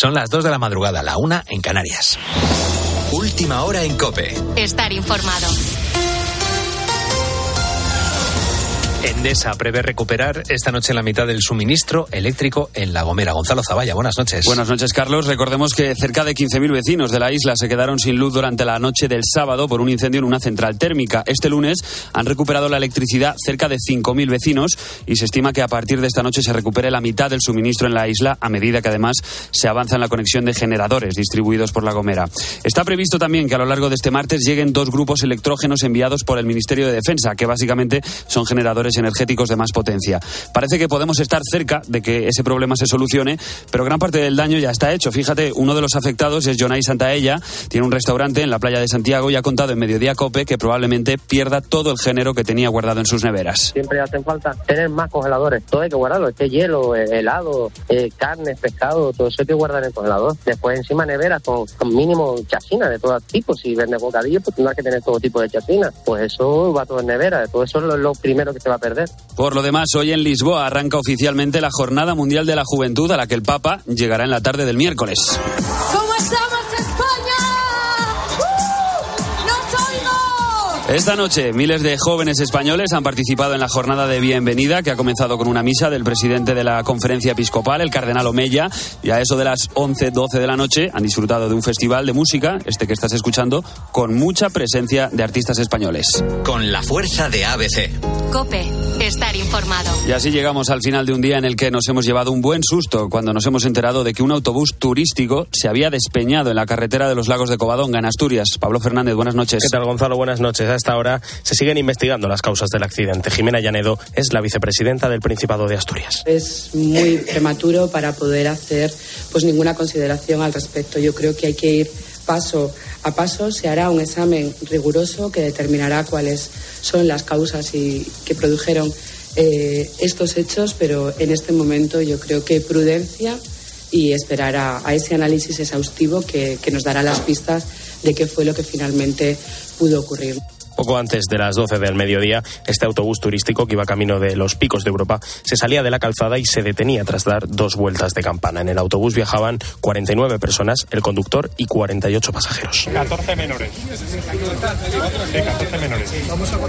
Son las 2 de la madrugada, la una en Canarias. Última hora en Cope. Estar informado. Endesa prevé recuperar esta noche la mitad del suministro eléctrico en La Gomera. Gonzalo Zavalla, buenas noches. Buenas noches, Carlos. Recordemos que cerca de 15.000 vecinos de la isla se quedaron sin luz durante la noche del sábado por un incendio en una central térmica. Este lunes han recuperado la electricidad cerca de 5.000 vecinos y se estima que a partir de esta noche se recupere la mitad del suministro en la isla a medida que además se avanza en la conexión de generadores distribuidos por La Gomera. Está previsto también que a lo largo de este martes lleguen dos grupos electrógenos enviados por el Ministerio de Defensa, que básicamente son generadores energéticos de más potencia. Parece que podemos estar cerca de que ese problema se solucione, pero gran parte del daño ya está hecho. Fíjate, uno de los afectados es Jonay Santaella, tiene un restaurante en la playa de Santiago y ha contado en Mediodía Cope que probablemente pierda todo el género que tenía guardado en sus neveras. Siempre hacen falta tener más congeladores, todo hay que guardarlo, este hielo, eh, helado, eh, carne, pescado, todo eso hay que guardar en el congelador. Después encima neveras con, con mínimo chacina de todo tipo, si vende bocadillo pues tendrás que tener todo tipo de chacina, pues eso va todo en nevera, todo eso es lo, lo primero que te va perder. Por lo demás, hoy en Lisboa arranca oficialmente la Jornada Mundial de la Juventud a la que el Papa llegará en la tarde del miércoles. ¿Cómo estamos, Esta noche, miles de jóvenes españoles han participado en la jornada de bienvenida que ha comenzado con una misa del presidente de la conferencia episcopal, el cardenal Omeya, y a eso de las 11, 12 de la noche han disfrutado de un festival de música, este que estás escuchando, con mucha presencia de artistas españoles. Con la fuerza de ABC. Cope, estar informado. Y así llegamos al final de un día en el que nos hemos llevado un buen susto cuando nos hemos enterado de que un autobús turístico se había despeñado en la carretera de los lagos de Covadonga, en Asturias. Pablo Fernández, buenas noches. ¿Qué tal, Gonzalo? Buenas noches. Esta hora se siguen investigando las causas del accidente. Jimena Llanedo es la vicepresidenta del Principado de Asturias. Es muy prematuro para poder hacer pues ninguna consideración al respecto. Yo creo que hay que ir paso a paso. Se hará un examen riguroso que determinará cuáles son las causas y que produjeron eh, estos hechos, pero en este momento yo creo que prudencia y esperar a, ese análisis exhaustivo que nos dará las pistas de qué fue lo que finalmente pudo ocurrir. Poco antes de las 12 del mediodía, este autobús turístico que iba camino de los picos de Europa se salía de la calzada y se detenía tras dar dos vueltas de campana. En el autobús viajaban 49 personas, el conductor y 48 pasajeros. 14 menores. Sí, 14 menores.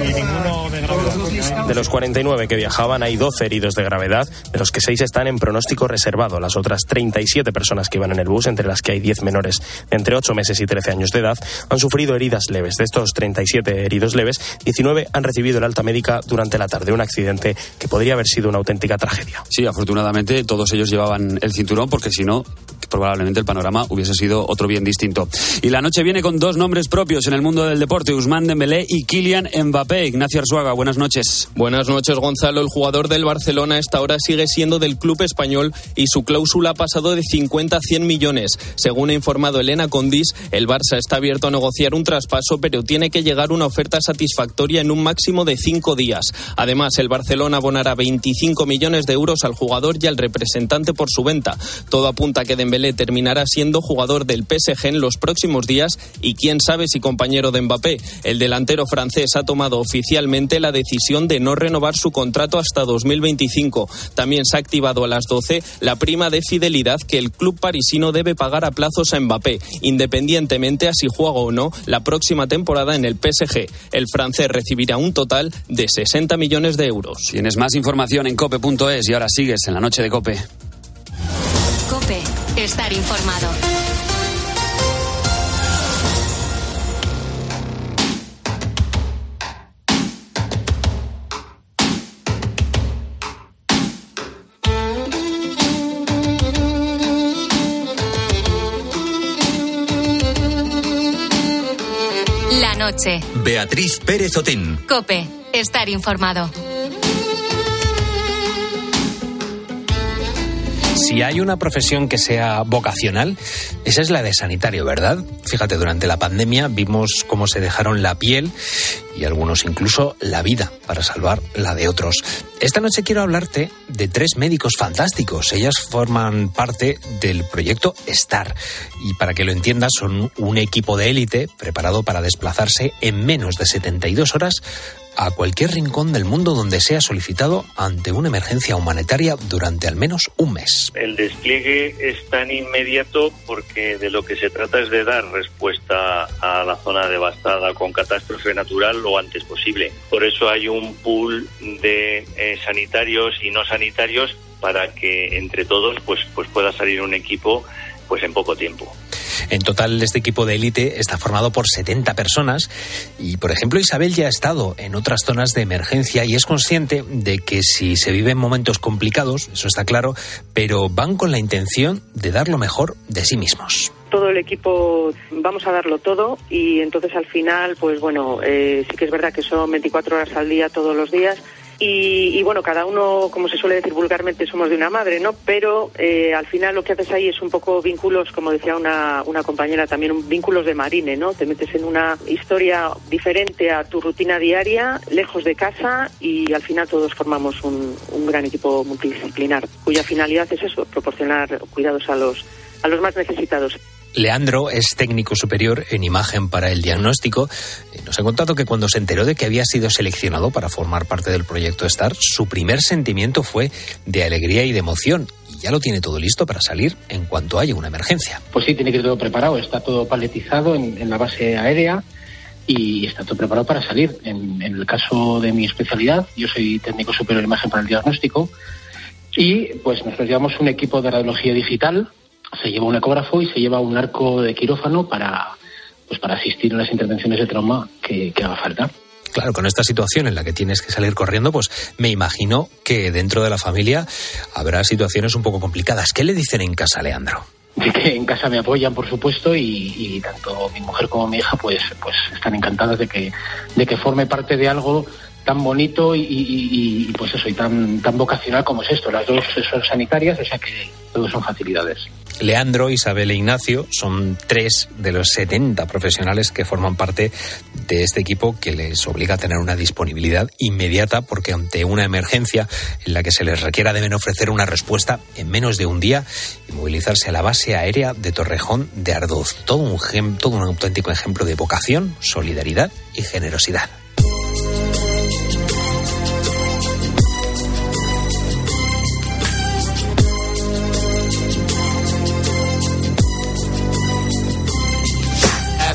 Y ninguno de gravedad. De los 49 que viajaban hay 12 heridos de gravedad, de los que 6 están en pronóstico reservado. Las otras 37 personas que iban en el bus, entre las que hay 10 menores de entre 8 meses y 13 años de edad, han sufrido heridas leves. De estos 37 heridos leves, 19 han recibido el alta médica durante la tarde. Un accidente que podría haber sido una auténtica tragedia. Sí, afortunadamente todos ellos llevaban el cinturón porque si no, probablemente el panorama hubiese sido otro bien distinto. Y la noche viene con dos nombres propios en el mundo del deporte, Usman Dembélé y Kylian Mbappé. Ignacio Arzuaga, buenas noches. Buenas noches, Gonzalo. El jugador del Barcelona a esta hora sigue siendo del club español y su cláusula ha pasado de 50 a 100 millones. Según ha informado Elena Condis, el Barça está abierto a negociar un traspaso, pero tiene que llegar una oferta satisfactoria en un máximo de cinco días. Además, el Barcelona abonará 25 millones de euros al jugador y al representante por su venta. Todo apunta a que Dembélé terminará siendo jugador del PSG en los próximos días y quién sabe si compañero de Mbappé. El delantero francés ha tomado oficialmente la decisión de no renovar su contrato hasta 2025. También se ha activado a las 12 la prima de fidelidad que el club parisino debe pagar a plazos a Mbappé, independientemente a si juega o no la próxima temporada en el PSG. El francés recibirá un total de 60 millones de euros. Tienes más información en cope.es y ahora sigues en la noche de cope. Cope, estar informado. Noche. Beatriz Pérez Otín. Cope, estar informado. Si hay una profesión que sea vocacional, esa es la de sanitario, ¿verdad? Fíjate, durante la pandemia vimos cómo se dejaron la piel y algunos incluso la vida para salvar la de otros. Esta noche quiero hablarte de tres médicos fantásticos. Ellas forman parte del proyecto STAR y para que lo entiendas son un equipo de élite preparado para desplazarse en menos de 72 horas a cualquier rincón del mundo donde sea solicitado ante una emergencia humanitaria durante al menos un mes. El despliegue es tan inmediato porque de lo que se trata es de dar respuesta a la zona devastada con catástrofe natural lo antes posible. Por eso hay un pool de eh, sanitarios y no sanitarios para que entre todos pues, pues pueda salir un equipo pues en poco tiempo. En total, este equipo de élite está formado por 70 personas y, por ejemplo, Isabel ya ha estado en otras zonas de emergencia y es consciente de que si se viven momentos complicados, eso está claro, pero van con la intención de dar lo mejor de sí mismos todo el equipo vamos a darlo todo y entonces al final, pues bueno, eh, sí que es verdad que son 24 horas al día todos los días, y, bueno, cada uno, como se suele decir vulgarmente, somos de una madre, ¿no? Pero eh, al final lo que haces ahí es un poco vínculos, como decía una, una compañera también, vínculos de marine, ¿no? Te metes en una historia diferente a tu rutina diaria, lejos de casa y al final todos formamos un, un gran equipo multidisciplinar, cuya finalidad es eso, proporcionar cuidados a los, a los más necesitados. Leandro es técnico superior en imagen para el diagnóstico. Nos ha contado que cuando se enteró de que había sido seleccionado para formar parte del proyecto STAR, su primer sentimiento fue de alegría y de emoción. Y ya lo tiene todo listo para salir en cuanto haya una emergencia. Pues sí, tiene que ir todo preparado. Está todo paletizado en, la base aérea y está todo preparado para salir. En, en, el caso de mi especialidad, yo soy técnico superior en imagen para el diagnóstico y pues nosotros llevamos un equipo de radiología digital se lleva un ecógrafo y se lleva un arco de quirófano para, pues para asistir a las intervenciones de trauma que, haga falta. Claro, con esta situación en la que tienes que salir corriendo, pues me imagino que dentro de la familia habrá situaciones un poco complicadas. ¿Qué le dicen en casa, Leandro? que en casa me apoyan, por supuesto, y, tanto mi mujer como mi hija, pues, pues están encantadas de que, de que forme parte de algo tan bonito y, pues eso, y tan, tan vocacional como es esto. Las dos son sanitarias, o sea que todos son facilidades. Leandro, Isabel e Ignacio son tres de los 70 profesionales que forman parte de este equipo que les obliga a tener una disponibilidad inmediata porque ante una emergencia en la que se les requiera deben ofrecer una respuesta en menos de un día y movilizarse a la base aérea de Torrejón de Ardoz. Todo un, todo un auténtico ejemplo de vocación, solidaridad y generosidad.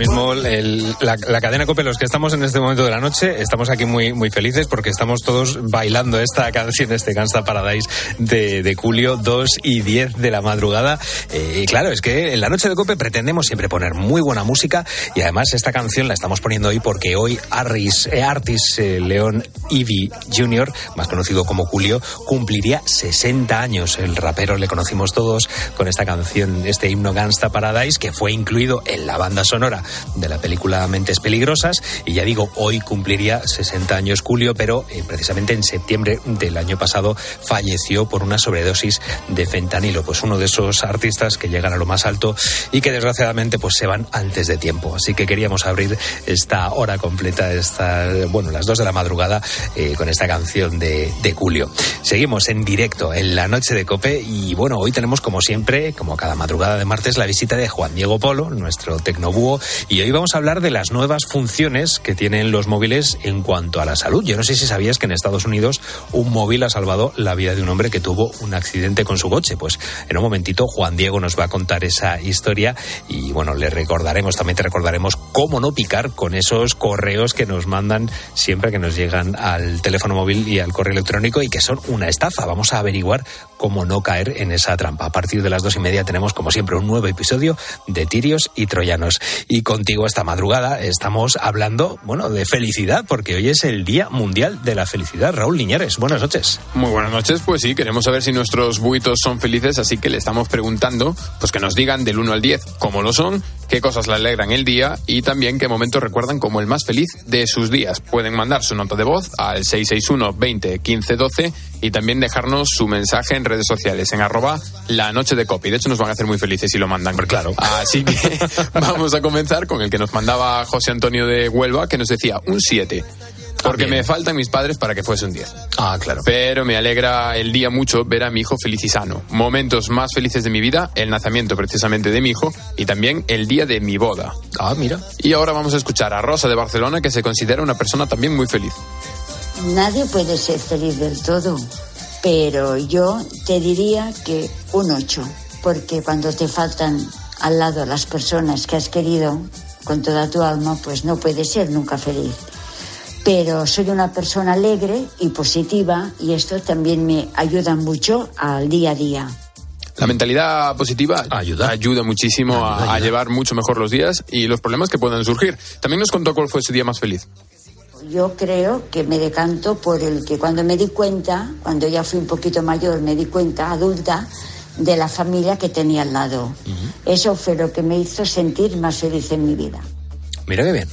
Está ahora el- la, la cadena COPE, los que estamos en este momento de la noche, estamos aquí muy, muy felices porque estamos todos bailando esta canción, este Gangsta Paradise de, de Julio, 2 y 10 de la madrugada. Eh, y claro, es que en la noche de COPE pretendemos siempre poner muy buena música y además esta canción la estamos poniendo hoy porque hoy Arris, eh, Artis eh, León Ivy Jr., más conocido como Julio, cumpliría 60 años. El rapero le conocimos todos con esta canción, este himno Gangsta Paradise, que fue incluido en la banda sonora de la película Mentes Peligrosas. Y ya digo, hoy cumpliría 60 años Julio, pero eh, precisamente en septiembre del año pasado falleció por una sobredosis de fentanilo. Pues uno de esos artistas que llegan a lo más alto y que desgraciadamente pues se van antes de tiempo. Así que queríamos abrir esta hora completa, esta, bueno, las dos de la madrugada, eh, con esta canción de, de Julio. Seguimos en directo en la noche de Cope y bueno, hoy tenemos como siempre, como cada madrugada de martes, la visita de Juan Diego Polo, nuestro tecnobúho, y hoy vamos a hablar de las nuevas funciones que tienen los móviles en cuanto a la salud. Yo no sé si sabías que en Estados Unidos un móvil ha salvado la vida de un hombre que tuvo un accidente con su coche. Pues en un momentito Juan Diego nos va a contar esa historia y bueno, le recordaremos, también te recordaremos cómo no picar con esos correos que nos mandan siempre que nos llegan al teléfono móvil y al correo electrónico y que son una estafa. Vamos a averiguar cómo no caer en esa trampa. A partir de las dos y media tenemos, como siempre, un nuevo episodio de Tirios y Troyanos. Y contigo esta madrugada estamos hablando, bueno, de felicidad, porque hoy es el Día Mundial de la Felicidad. Raúl Liñares, buenas noches. Muy buenas noches, pues sí, queremos saber si nuestros buitos son felices, así que le estamos preguntando, pues que nos digan del 1 al 10 cómo lo son, qué cosas le alegran el día y también qué momentos recuerdan como el más feliz de sus días. Pueden mandar su nota de voz al 661 20 15 12 y también dejarnos su mensaje en redes sociales, en arroba la noche de copy. De hecho, nos van a hacer muy felices si lo mandan. claro. Así que vamos a comenzar con el que nos mandaba José Antonio de Huelva, que nos decía un 7. Porque bien. me faltan mis padres para que fuese un 10. Ah, claro. Pero me alegra el día mucho ver a mi hijo feliz y sano. Momentos más felices de mi vida, el nacimiento precisamente de mi hijo y también el día de mi boda. Ah, mira. Y ahora vamos a escuchar a Rosa de Barcelona, que se considera una persona también muy feliz. Nadie puede ser feliz del todo, pero yo te diría que un 8, porque cuando te faltan al lado las personas que has querido con toda tu alma, pues no puedes ser nunca feliz. Pero soy una persona alegre y positiva y esto también me ayuda mucho al día a día. La mentalidad positiva Ayuda. ayuda muchísimo a- Ayuda, a, ayuda. llevar mucho mejor los días y los problemas que puedan surgir. También nos contó cuál fue su día más feliz. Yo creo que me decanto por el que cuando me di cuenta, cuando ya fui un poquito mayor, me di cuenta, adulta, de la familia que tenía al lado. Eso fue lo que me hizo sentir más feliz en mi vida. Mira qué bien.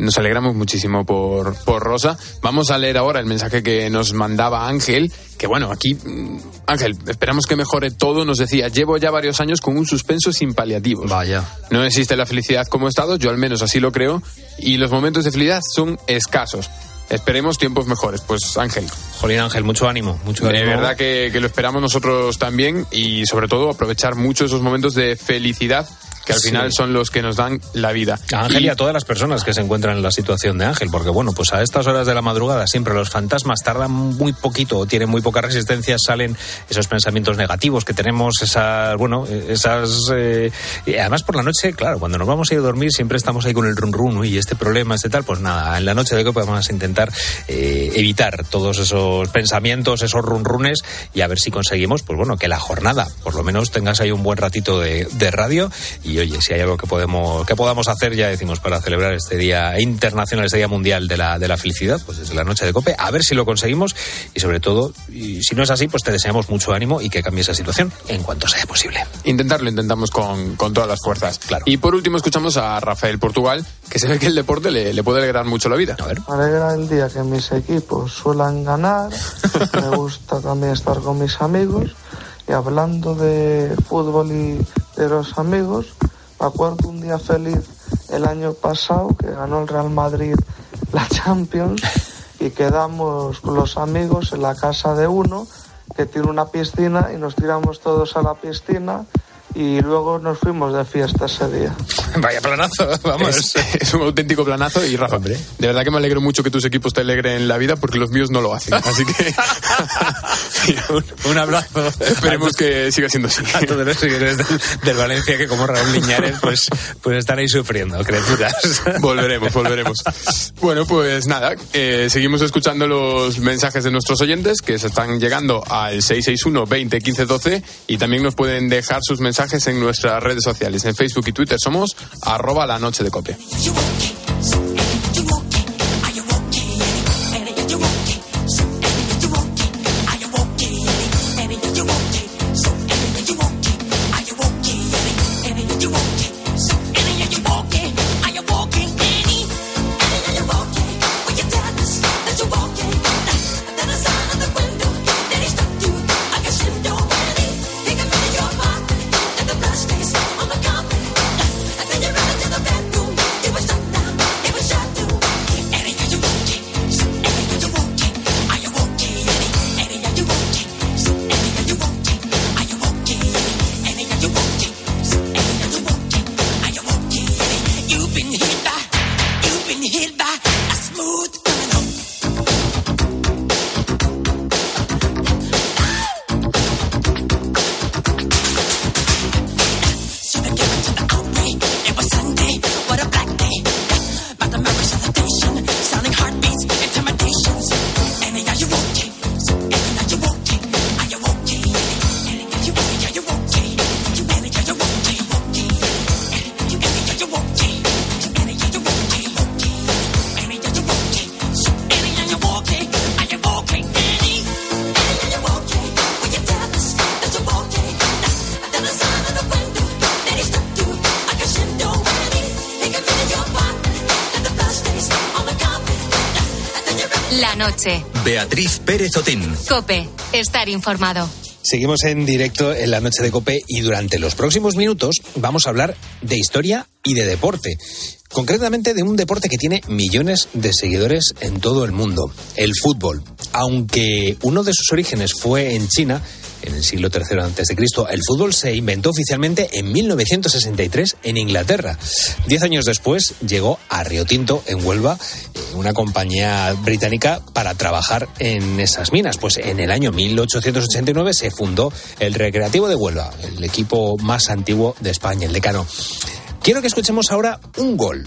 Nos alegramos muchísimo por, por Rosa. Vamos a leer ahora el mensaje que nos mandaba Ángel, que bueno, aquí, mm, Ángel, esperamos que mejore todo. Nos decía, llevo ya varios años con un suspenso sin paliativos. Vaya. No existe la felicidad como estado, yo al menos así lo creo, y los momentos de felicidad son escasos. Esperemos tiempos mejores. Pues Ángel, Jolín Ángel, mucho ánimo. Mucho de ánimo. verdad que, que lo esperamos nosotros también y sobre todo aprovechar mucho esos momentos de felicidad que al Sí. final son los que nos dan la vida. A Ángel y, Y- a todas las personas que se encuentran en la situación de Ángel, porque bueno, pues a estas horas de la madrugada siempre los fantasmas tardan muy poquito o tienen muy poca resistencia, salen esos pensamientos negativos que tenemos, esas, bueno, esas... eh, y además por la noche, claro, cuando nos vamos a ir a dormir siempre estamos ahí con el run run y este problema, este tal, pues nada, en la noche de que podemos intentar eh, evitar todos esos pensamientos, esos run runes y a ver si conseguimos, pues bueno, que la jornada, por lo menos tengas ahí un buen ratito de, de radio y oye, si hay algo que podemos que podamos hacer, ya decimos, para celebrar este día internacional, este día mundial de la, de la felicidad, pues desde la noche de cope, a ver si lo conseguimos y sobre todo, y si no es así, pues te deseamos mucho ánimo y que cambie esa situación en cuanto sea posible. Intentarlo, intentamos con, con todas las fuerzas. Claro. Y por último escuchamos a Rafael Portugal, que se ve que el deporte le, le puede alegrar mucho la vida. A ver. Me alegra el día que mis equipos suelan ganar. Me gusta también estar con mis amigos. Y hablando de fútbol y de los amigos, me acuerdo un día feliz el año pasado que ganó el Real Madrid la Champions y quedamos con los amigos en la casa de uno que tiene una piscina y nos tiramos todos a la piscina y luego nos fuimos de fiesta ese día. Vaya planazo, vamos. Es, es un auténtico planazo y Rafa, de verdad que me alegro mucho que tus equipos te alegren la vida porque los míos no lo hacen. Así que un, abrazo. Esperemos que siga siendo así. A todos los seguidores del, del Valencia que como Raúl Liñares pues, pues están ahí sufriendo, criaturas. Volveremos, volveremos. Bueno, pues nada, eh, seguimos escuchando los mensajes de nuestros oyentes que se están llegando al 661 20 15 12 y también nos pueden dejar sus mensajes en nuestras redes sociales. En Facebook y Twitter somos arroba la noche de copia. Cope. Estar informado. Seguimos en directo en la noche de Cope y durante los próximos minutos vamos a hablar de historia y de deporte. Concretamente de un deporte que tiene millones de seguidores en todo el mundo, el fútbol. Aunque uno de sus orígenes fue en China, en el siglo III a.C., el fútbol se inventó oficialmente en 1963 en Inglaterra. Diez años después llegó a Río Tinto, en Huelva, una compañía británica para trabajar en esas minas. Pues en el año 1889 se fundó el Recreativo de Huelva, el equipo más antiguo de España, el decano. Quiero que escuchemos ahora un gol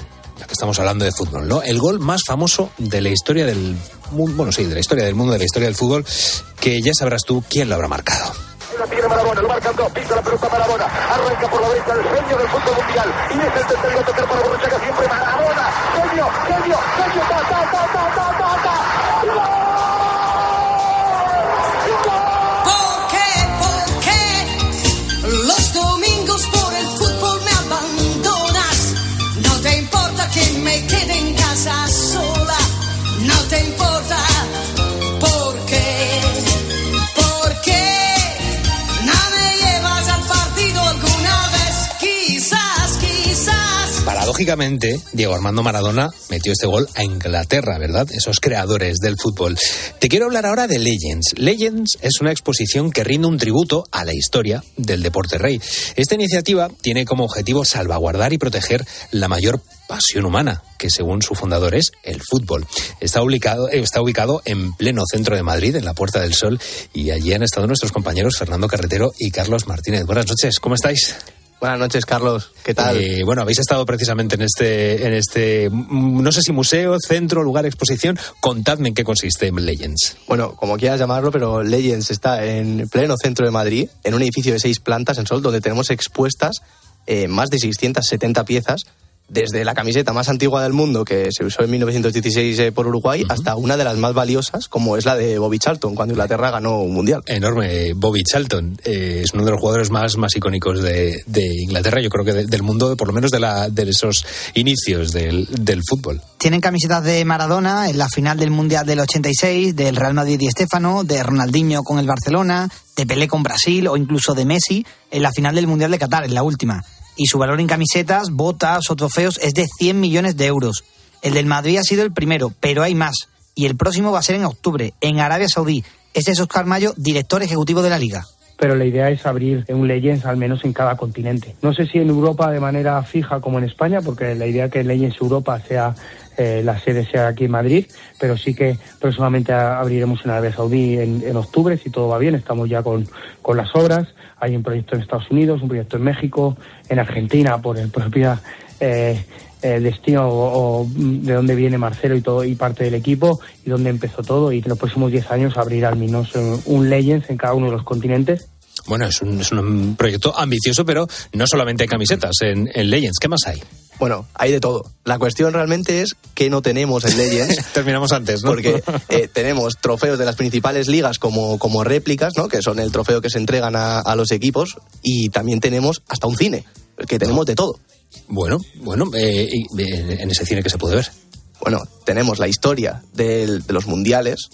estamos hablando de fútbol, ¿no? El gol más famoso de la historia del mundo, bueno, sí, de la historia del mundo, de la historia del fútbol, que ya sabrás tú quién lo habrá marcado. La tiene Marabona, lo marcan dos, pisa la pelota Marabona, arranca por la derecha el genio del fútbol mundial y es el tercero a tocar para Borruchaga siempre Marabona, genio, genio, genio, ta, ta, ta, ta, ta, ta, ta. Paradójicamente, Diego Armando Maradona metió este gol a Inglaterra, ¿verdad? Esos creadores del fútbol. Te quiero hablar ahora de Legends. Legends es una exposición que rinde un tributo a la historia del deporte rey. Esta iniciativa tiene como objetivo salvaguardar y proteger la mayor pasión humana, que según su fundador es el fútbol. Está ubicado, está ubicado en pleno centro de Madrid, en la Puerta del Sol, y allí han estado nuestros compañeros Fernando Carretero y Carlos Martínez. Buenas noches, ¿cómo estáis? Buenas noches, Carlos. ¿Qué tal? Eh, bueno, habéis estado precisamente en este, en este, mm, no sé si museo, centro, lugar, exposición. Contadme en qué consiste Legends. Bueno, como quieras llamarlo, pero Legends está en pleno centro de Madrid, en un edificio de seis plantas en Sol, donde tenemos expuestas eh, más de 670 piezas, desde la camiseta más antigua del mundo, que se usó en 1916 eh, por Uruguay, hasta una de las más valiosas, como es la de Bobby Charlton, cuando Inglaterra ganó un mundial. Enorme, Bobby Charlton. eh, es uno de los jugadores más, más icónicos de, de Inglaterra, yo creo que de- del mundo, por lo menos de, la, de esos inicios del, del fútbol. Tienen camisetas de Maradona en la final del Mundial del 86, del Real Madrid y Estefano, de Ronaldinho con el Barcelona, de Pelé con Brasil o incluso de Messi en la final del Mundial de Qatar, en la última. Y su valor en camisetas, botas o trofeos es de 100 millones de euros. El del Madrid ha sido el primero, pero hay más. Y el próximo va a ser en octubre, en Arabia Saudí. Este es Oscar Mayo, director ejecutivo de la liga. pero la idea es abrir un Legends al menos en cada continente. No sé si en Europa de manera fija como en España, porque la idea que Legends Europa sea eh, la sede sea aquí en Madrid, pero sí que próximamente abriremos en Arabia Saudí en, en, octubre, si todo va bien, estamos ya con, con las obras, hay un proyecto en Estados Unidos, un proyecto en México, en Argentina, por el propio eh, destino o, o, de dónde viene Marcelo y todo y parte del equipo y dónde empezó todo y en los próximos 10 años abrirá al menos un Legends en cada uno de los continentes. Bueno, es un, es un proyecto ambicioso, pero no solamente hay camisetas en, en Legends. ¿Qué más hay? Bueno, hay de todo. La cuestión realmente es que no tenemos en Legends. Terminamos antes, ¿no? Porque eh, tenemos trofeos de las principales ligas como, como réplicas, ¿no? Que son el trofeo que se entregan a, a los equipos. Y también tenemos hasta un cine, que tenemos de todo. Bueno, bueno, eh, en ese cine que se puede ver. Bueno, tenemos la historia de, de los mundiales,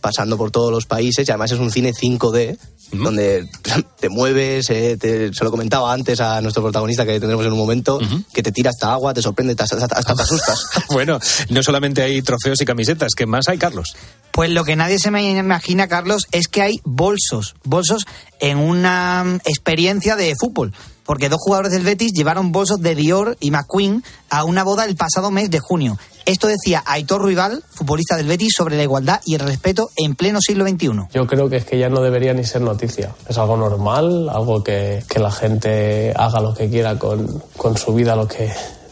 pasando por todos los países, y además es un cine 5D, donde te mueves, eh, te, se lo comentaba antes a nuestro protagonista que tendremos en un momento, uh -huh. que te tira hasta agua, te sorprende, hasta, hasta, hasta te asustas. bueno, no solamente hay trofeos y camisetas, ¿qué más hay, Carlos? Pues lo que nadie se me imagina, Carlos, es que hay bolsos, bolsos en una experiencia de fútbol porque dos jugadores del Betis llevaron bolsos de Dior y McQueen a una boda el pasado mes de junio. Esto decía Aitor Ruibal, futbolista del Betis, sobre la igualdad y el respeto en pleno siglo XXI. Yo creo que es que ya no debería ni ser noticia. Es algo normal, algo que, que la gente haga lo que quiera con, con su vida, lo que,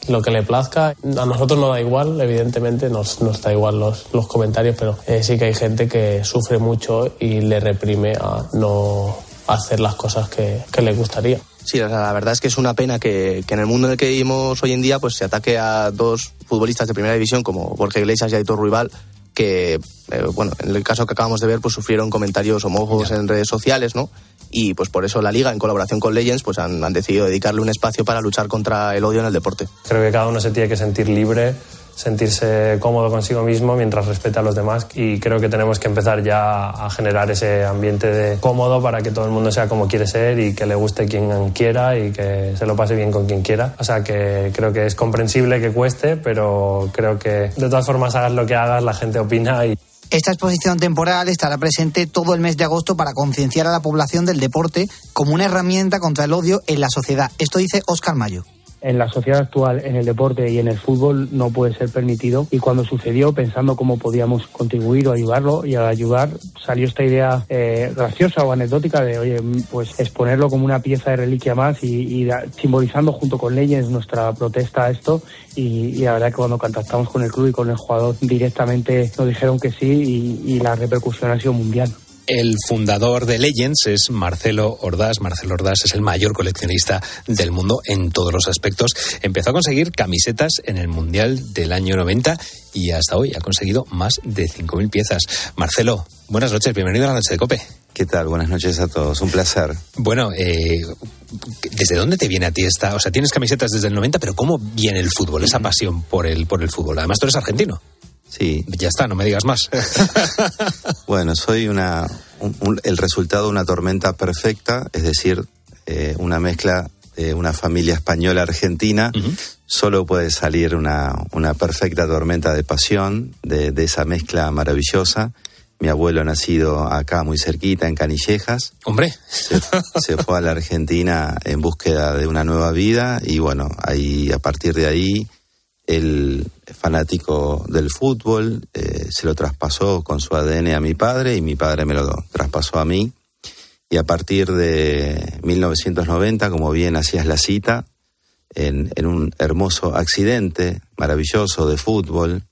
lo que le plazca. A nosotros no da igual, evidentemente nos, nos da igual los, los comentarios, pero eh, sí que hay gente que sufre mucho y le reprime a no hacer las cosas que, que le gustaría. Sí, o sea, la verdad es que es una pena que, que, en el mundo en el que vivimos hoy en día pues se ataque a dos futbolistas de primera división como Borja Iglesias y Aitor Ruibal que, eh, bueno, en el caso que acabamos de ver pues sufrieron comentarios homófobos en redes sociales, ¿no? Y pues por eso la Liga, en colaboración con Legends, pues han, han decidido dedicarle un espacio para luchar contra el odio en el deporte. Creo que cada uno se tiene que sentir libre sentirse cómodo consigo mismo mientras respeta a los demás y creo que tenemos que empezar ya a generar ese ambiente de cómodo para que todo el mundo sea como quiere ser y que le guste quien quiera y que se lo pase bien con quien quiera. O sea que creo que es comprensible que cueste, pero creo que de todas formas hagas lo que hagas, la gente opina y esta exposición temporal estará presente todo el mes de agosto para concienciar a la población del deporte como una herramienta contra el odio en la sociedad. Esto dice Óscar Mayo en la sociedad actual, en el deporte y en el fútbol no puede ser permitido. Y cuando sucedió, pensando cómo podíamos contribuir o ayudarlo, y al ayudar salió esta idea eh, graciosa o anecdótica de, oye, pues exponerlo como una pieza de reliquia más y, y simbolizando junto con Leyes nuestra protesta a esto. Y, y, la verdad que cuando contactamos con el club y con el jugador directamente nos dijeron que sí y, y la repercusión ha sido mundial. El fundador de Legends es Marcelo Ordaz. Marcelo Ordaz es el mayor coleccionista del mundo en todos los aspectos. Empezó a conseguir camisetas en el Mundial del año 90 y hasta hoy ha conseguido más de 5.000 piezas. Marcelo, buenas noches, bienvenido a la noche de Cope. ¿Qué tal? Buenas noches a todos, un placer. Bueno, eh, ¿desde dónde te viene a ti esta? O sea, tienes camisetas desde el 90, pero ¿cómo viene el fútbol, esa pasión por el, por el fútbol? Además, tú eres argentino. Sí. Ya está, no me digas más. bueno, soy una, un, un, el resultado de una tormenta perfecta, es decir, eh, una mezcla de una familia española argentina. Uh -huh. Solo puede salir una, una, perfecta tormenta de pasión de, de, esa mezcla maravillosa. Mi abuelo nacido acá muy cerquita, en Canillejas. Hombre. Se, se fue a la Argentina en búsqueda de una nueva vida y bueno, ahí a partir de ahí el fanático del fútbol, eh, se lo traspasó con su ADN a mi padre y mi padre me lo traspasó a mí. Y a partir de 1990, como bien hacías la cita, en, en un hermoso accidente maravilloso de fútbol,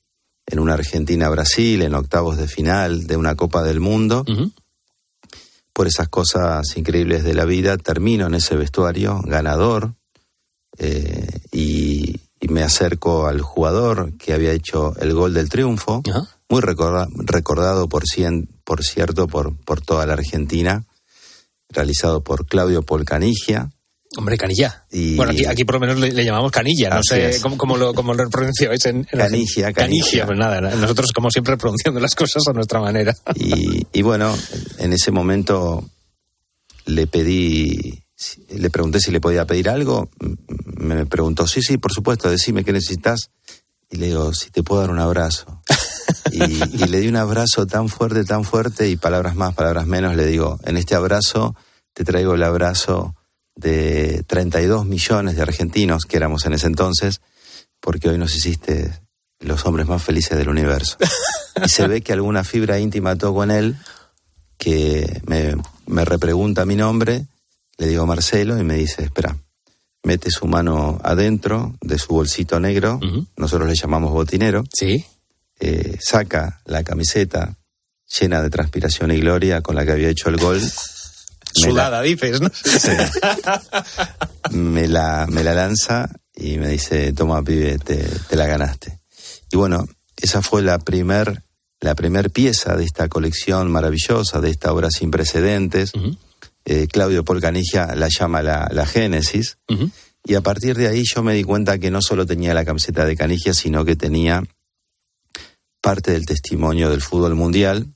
en una Argentina-Brasil, en octavos de final de una Copa del Mundo, uh -huh. por esas cosas increíbles de la vida, termino en ese vestuario ganador eh, y y me acerco al jugador que había hecho el gol del triunfo, muy recorda, recordado por, cien, por cierto por, por toda la Argentina, realizado por Claudio Polcanigia. Hombre, Canilla. Y... Bueno, aquí, aquí, por lo menos le, le llamamos Canilla, no Así sé cómo, cómo, lo, cómo lo pronunciáis en, en Canigia, Canigia. Pues nada, nosotros como siempre pronunciando las cosas a nuestra manera. Y, y bueno, en ese momento le pedí le pregunté si le podía pedir algo, me preguntó, sí, sí, por supuesto, decime qué necesitas. Y le digo, si te puedo dar un abrazo. y, y, le di un abrazo tan fuerte, tan fuerte, y palabras más, palabras menos, le digo, en este abrazo te traigo el abrazo de 32 millones de argentinos que éramos en ese entonces, porque hoy nos hiciste los hombres más felices del universo. Y se ve que alguna fibra íntima tocó en él, que me, me repregunta mi nombre, le digo Marcelo y me dice, espera, mete su mano adentro de su bolsito negro, nosotros le llamamos botinero, sí. Eh, saca la camiseta llena de transpiración y gloria con la que había hecho el gol. Me la- Sudada, dices, ¿no? Sí. me, la, me la lanza y me dice, toma pibe, te, te la ganaste. Y bueno, esa fue la primer, la primer pieza de esta colección maravillosa, de esta obra sin precedentes. Eh, Claudio Polcanigia la llama la, la Génesis. Y a partir de ahí yo me di cuenta que no solo tenía la camiseta de Canigia, sino que tenía parte del testimonio del fútbol mundial.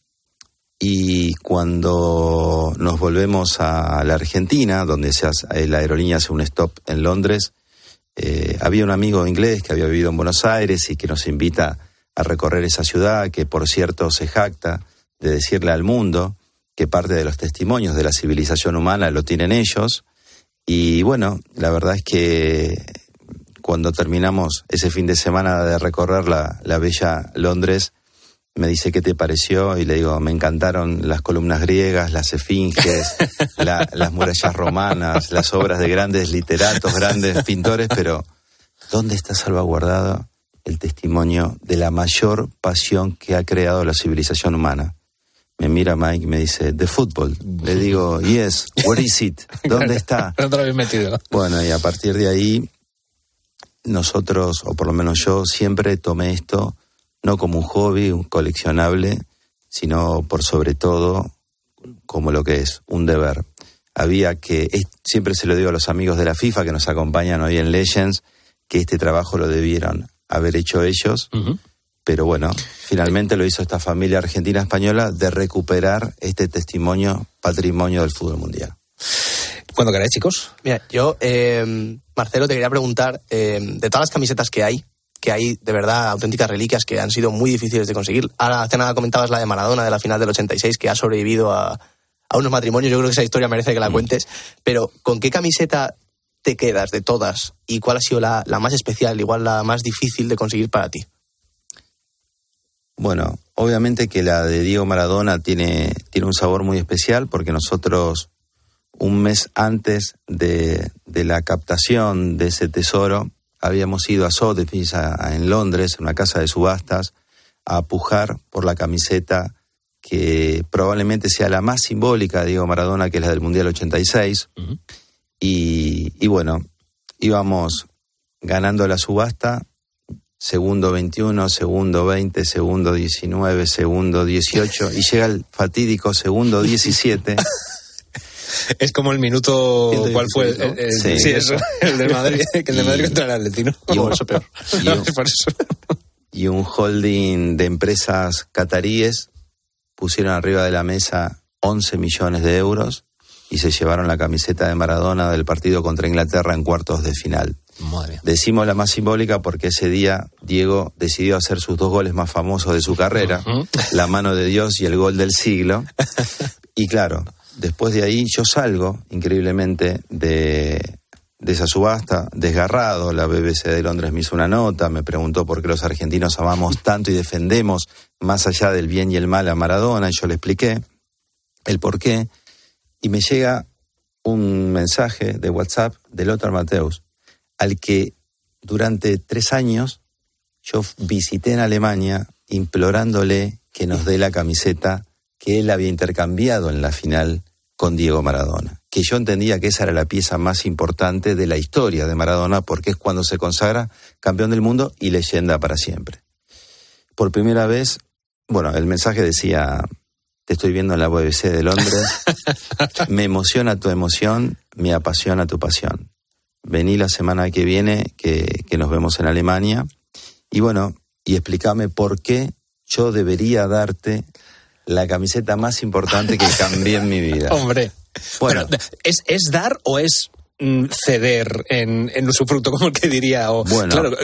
Y cuando nos volvemos a la Argentina, donde se hace- eh, la aerolínea hace un stop en Londres, eh, había un amigo inglés que había vivido en Buenos Aires y que nos invita a recorrer esa ciudad, que por cierto se jacta de decirle al mundo que parte de los testimonios de la civilización humana lo tienen ellos. Y bueno, la verdad es que cuando terminamos ese fin de semana de recorrer la, la bella Londres, me dice qué te pareció y le digo, me encantaron las columnas griegas, las esfinges, la- las murallas romanas, las obras de grandes literatos, grandes pintores, pero ¿dónde está salvaguardado el testimonio de la mayor pasión que ha creado la civilización humana? Me mira Mike y me dice, de fútbol. Le digo, yes, where is it? ¿Dónde está? ¿Dónde lo habéis metido? Bueno, y a partir de ahí, nosotros, o por lo menos yo, siempre tomé esto no como un hobby, un coleccionable, sino por sobre todo como lo que es, un deber. Había que, siempre se lo digo a los amigos de la FIFA que nos acompañan hoy en Legends, que este trabajo lo debieron haber hecho ellos, pero bueno, finalmente lo hizo esta familia argentina-española de recuperar este testimonio, patrimonio del fútbol mundial. Cuando queráis, chicos. Mira, yo, eh, Marcelo, te quería preguntar, eh, de todas las camisetas que hay, que hay de verdad auténticas reliquias que han sido muy difíciles de conseguir. Ahora, hace nada comentabas la de Maradona de la final del 86, que ha sobrevivido a, a unos matrimonios. Yo creo que esa historia merece que la cuentes. Pero, ¿con qué camiseta te quedas de todas? ¿Y cuál ha sido la, la más especial, igual la más difícil de conseguir para ti? Bueno, obviamente que la de Diego Maradona tiene, tiene un sabor muy especial porque nosotros un mes antes de, de la captación de ese tesoro habíamos ido a Sotheby's a- a- en Londres, en una casa de subastas, a pujar por la camiseta que probablemente sea la más simbólica de Diego Maradona, que es la del Mundial 86. y, y bueno, íbamos ganando la subasta segundo 21, segundo 20, segundo 19, segundo 18 y llega el fatídico segundo 17. Es como el minuto. ¿Cuál fue? El, el- Sí. sí, eso. El de Madrid. Que el de Madrid Y- contra el Atletino. y un- eso peor. y un- y un holding de empresas cataríes pusieron arriba de la mesa 11 millones de euros y se llevaron la camiseta de Maradona del partido contra Inglaterra en cuartos de final. Madre. Decimos la más simbólica porque ese día Diego decidió hacer sus dos goles más famosos de su carrera, la mano de Dios y el gol del siglo. Y claro, después de ahí yo salgo, increíblemente, de, de esa subasta, desgarrado. La BBC de Londres me hizo una nota, me preguntó por qué los argentinos amamos tanto y defendemos más allá del bien y el mal a Maradona, y yo le expliqué el por qué. Y me llega un mensaje de WhatsApp de Lothar Mateus, al que durante tres años yo visité en Alemania implorándole que nos dé la camiseta que él había intercambiado en la final con Diego Maradona. Que yo entendía que esa era la pieza más importante de la historia de Maradona porque es cuando se consagra campeón del mundo y leyenda para siempre. Por primera vez, bueno, el mensaje decía, te estoy viendo en la BBC de Londres, me emociona tu emoción, me apasiona tu pasión. Vení la semana que viene, que, que nos vemos en Alemania, y bueno, y explícame por qué yo debería darte la camiseta más importante que cambié en mi vida. Hombre. Bueno, Pero, ¿es, ¿es dar o es mm, ceder en, en su fruto, como el que diría? O, Bueno. Claro,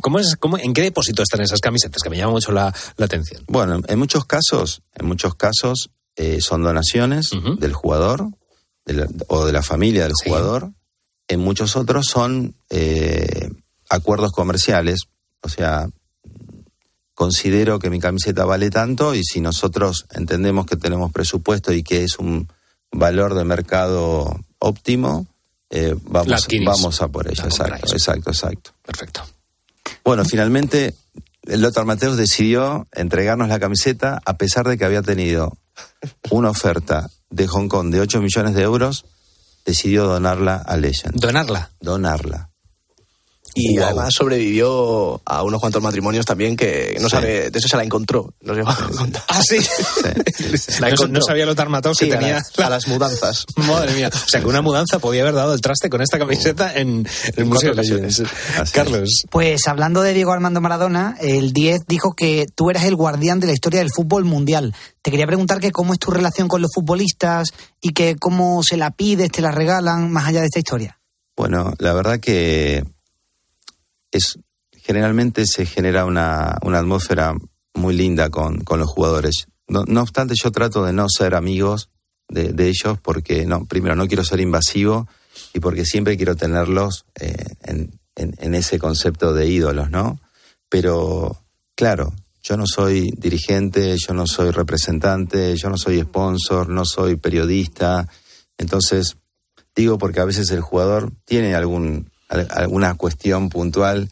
¿cómo es, cómo, ¿en qué depósito están esas camisetas? Que me llama mucho la, la atención. Bueno, en muchos casos, en muchos casos eh, son donaciones del jugador de la- o de la familia del jugador. En muchos otros son eh, acuerdos comerciales. O sea, considero que mi camiseta vale tanto y si nosotros entendemos que tenemos presupuesto y que es un valor de mercado óptimo, eh, vamos, vamos a por ella. La Exacto, exacto, exacto. Perfecto. Bueno, finalmente Lothar Mateus decidió entregarnos la camiseta a pesar de que había tenido una oferta de Hong Kong de 8 millones de euros, decidió donarla a Legend. ¿Donarla? Donarla. Y Wow. además sobrevivió a unos cuantos matrimonios también que no Sí. sabe, de eso se la encontró. A contar. Ah, sí. La no, encontró. no sabía Matthaus que Sí, a tenía las- a las mudanzas. Madre mía. O sea, que una mudanza podía haber dado el traste con esta camiseta en el Museo de. Carlos. Pues hablando de Diego Armando Maradona, el 10 dijo que tú eras el guardián de la historia del fútbol mundial. Te quería preguntar que cómo es tu relación con los futbolistas y que cómo se la pides, te la regalan, más allá de esta historia. Bueno, la verdad que es generalmente se genera una, una atmósfera muy linda con, con los jugadores. No, no obstante, yo trato de no ser amigos de, ellos porque, no, primero, no quiero ser invasivo y porque siempre quiero tenerlos eh, en, en- en ese concepto de ídolos, ¿no? Pero, claro, yo no soy dirigente, yo no soy representante, yo no soy sponsor, no soy periodista. Entonces, digo porque a veces el jugador tiene algún, al- alguna cuestión puntual,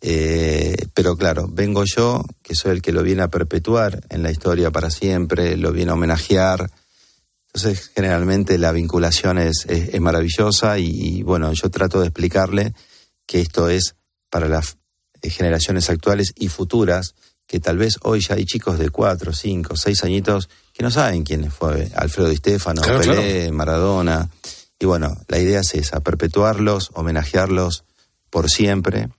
eh, pero claro, vengo yo, que soy el que lo viene a perpetuar en la historia para siempre, lo viene a homenajear. Entonces, generalmente la vinculación es, es- es maravillosa y, y, bueno, yo trato de explicarle que esto es para las eh, generaciones actuales y futuras, que tal vez hoy ya hay chicos de cuatro, cinco, seis añitos que no saben quién fue Alfredo Di Stefano, Claro, Pelé, Maradona. Y bueno, la idea es esa, perpetuarlos, homenajearlos por siempre.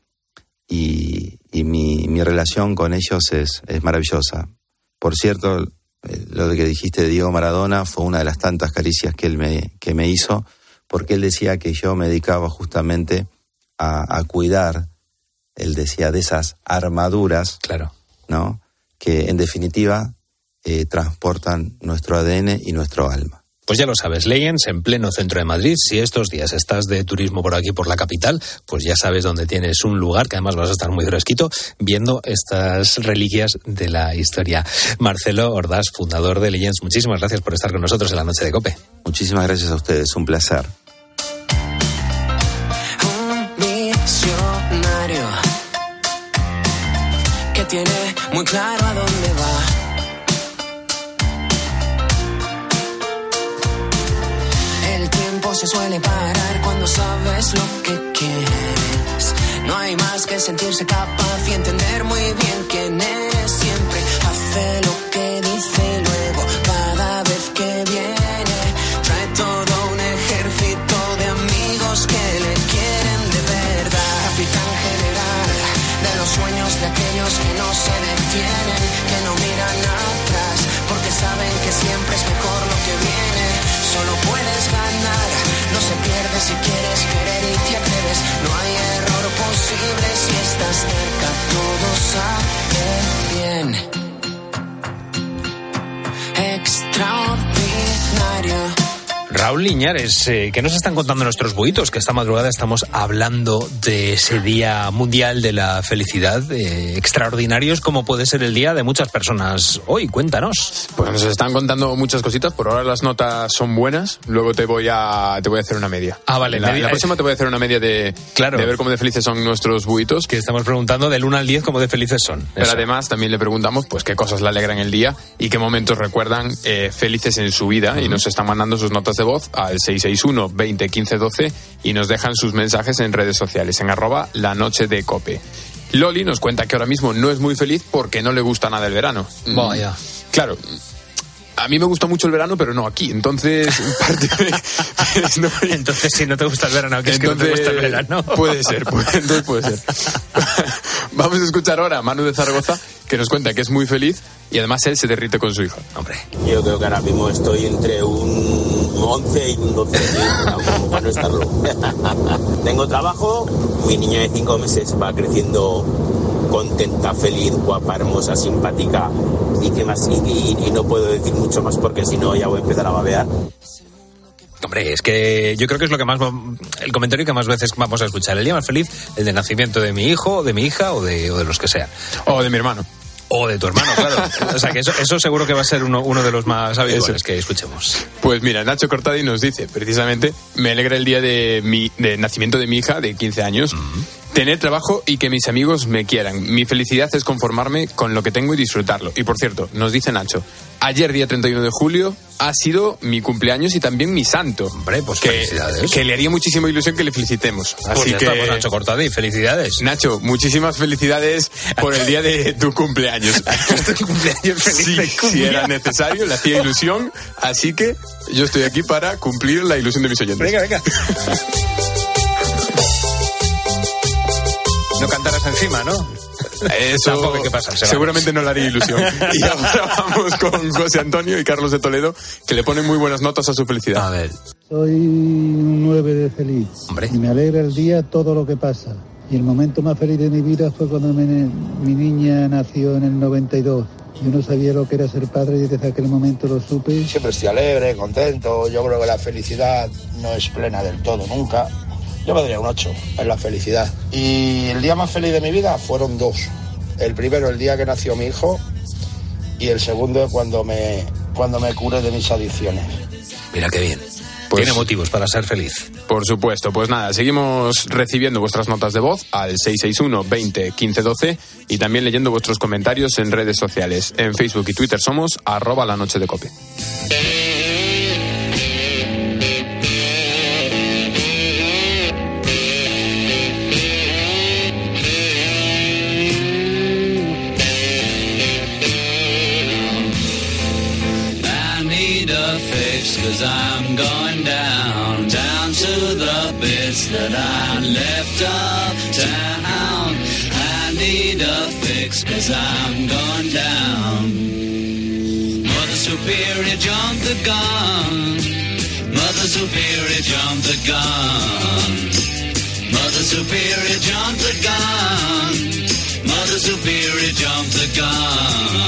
Y, y mi, mi relación con ellos es, es maravillosa. Por cierto, eh, lo que dijiste de Diego Maradona fue una de las tantas caricias que él me, que me hizo, porque él decía que yo me dedicaba justamente a, a cuidar, él decía, de esas armaduras, claro. ¿no? Que en definitiva eh, transportan nuestro ADN y nuestro alma. Pues ya lo sabes, Legends en pleno centro de Madrid. Si estos días estás de turismo por aquí, por la capital, pues ya sabes dónde tienes un lugar que además vas a estar muy fresquito viendo estas reliquias de la historia. Marcelo Ordaz, fundador de Legends, muchísimas gracias por estar con nosotros en la noche de Cope. Muchísimas gracias a ustedes, un placer. visionario que tiene muy claro a dónde se suele parar cuando sabes lo que quieres. No hay más que sentirse capaz y entender muy bien quién es. Siempre hace lo que sale bien. Extraordinario. Raúl Liñares, eh, ¿qué nos están contando nuestros buitos? Que esta madrugada estamos hablando de ese Día Mundial de la Felicidad, eh, extraordinarios como puede ser el día de muchas personas hoy. Cuéntanos. Pues nos están contando muchas cositas. Por ahora las notas son buenas. Luego te voy a te voy a hacer una media. Ah, vale, La, media. la próxima te voy a hacer una media de, Claro. de ver cómo de felices son nuestros buitos. Que estamos preguntando del 1 al 10 cómo de felices son. Pero Eso. además también le preguntamos pues qué cosas le alegran el día y qué momentos recuerdan eh, felices en su vida y nos están mandando sus notas de voz al 661 20 15 12 y nos dejan sus mensajes en redes sociales en arroba la noche de cope. Loli nos cuenta que ahora mismo no es muy feliz porque no le gusta nada el verano. Mm, Vaya. Claro. A mí me gusta mucho el verano, pero no aquí. Entonces, en parte pues, no- Entonces, si no te gusta el verano, que es que no te gusta el verano. Puede ser, puede, entonces puede ser. Vamos a escuchar ahora a Manu de Zaragoza, que nos cuenta que es muy feliz y además él se derrite con su hija. Hombre. Yo creo que ahora mismo estoy entre un 11 y un 12, como para no estarlo. Tengo trabajo, mi niña de 5 meses va creciendo contenta, feliz, guapa, hermosa, simpática y qué más. Y, y- y no puedo decir mucho más porque si no ya voy a empezar a babear. Hombre, es que yo creo que es lo que más el comentario que más veces vamos a escuchar. El día más feliz, el de nacimiento de mi hijo, de mi hija o de, o de los que sea. O de mi hermano. O de tu hermano, claro. O sea que eso, eso seguro que va a ser uno, uno de los más habituales que escuchemos. Pues mira, Nacho Cortadi nos dice, precisamente, me alegra el día de mi de nacimiento de mi hija de 15 años. Tener trabajo y que mis amigos me quieran. Mi felicidad es conformarme con lo que tengo y disfrutarlo. Y por cierto, nos dice Nacho, ayer día 31 de julio ha sido mi cumpleaños y también mi santo. Hombre, pues que, felicidades. que le haría muchísima ilusión que le felicitemos. Pues Así ya que está, pues, Nacho Cortadi, felicidades. Nacho, muchísimas felicidades por el día de tu cumpleaños. tu cumpleaños feliz Sí, si era necesario, le hacía ilusión. Así que yo estoy aquí para cumplir la ilusión de mis oyentes. Venga, venga. No cantarás encima, ¿no? Eso Tampoco hay que pasarse, seguramente no le haría ilusión. Y ahora vamos con José Antonio y Carlos de Toledo, que le ponen muy buenas notas a su felicidad. A ver. Soy un 9 de feliz. Y me alegra el día todo lo que pasa. Y el momento más feliz de mi vida fue cuando me- mi niña nació en el 92. Yo no sabía lo que era ser padre y desde aquel momento lo supe. Siempre estoy alegre, contento. Yo creo que la felicidad no es plena del todo nunca. Yo me daría un 8 en la felicidad. Y el día más feliz de mi vida fueron dos. El primero, el día que nació mi hijo. Y el segundo, cuando me, cuando me curé de mis adicciones. Mira qué bien. Tiene motivos para ser feliz. Por supuesto, pues nada, seguimos recibiendo vuestras notas de voz al 661 20 15 12 y también leyendo vuestros comentarios en redes sociales. En Facebook y Twitter somos arroba la noche de cope. Left uptown. I need a fix cause I'm going down. Mother Superior jumped the gun. Mother Superior jumped the gun. Mother Superior jumped the gun. Mother Superior jumped the gun.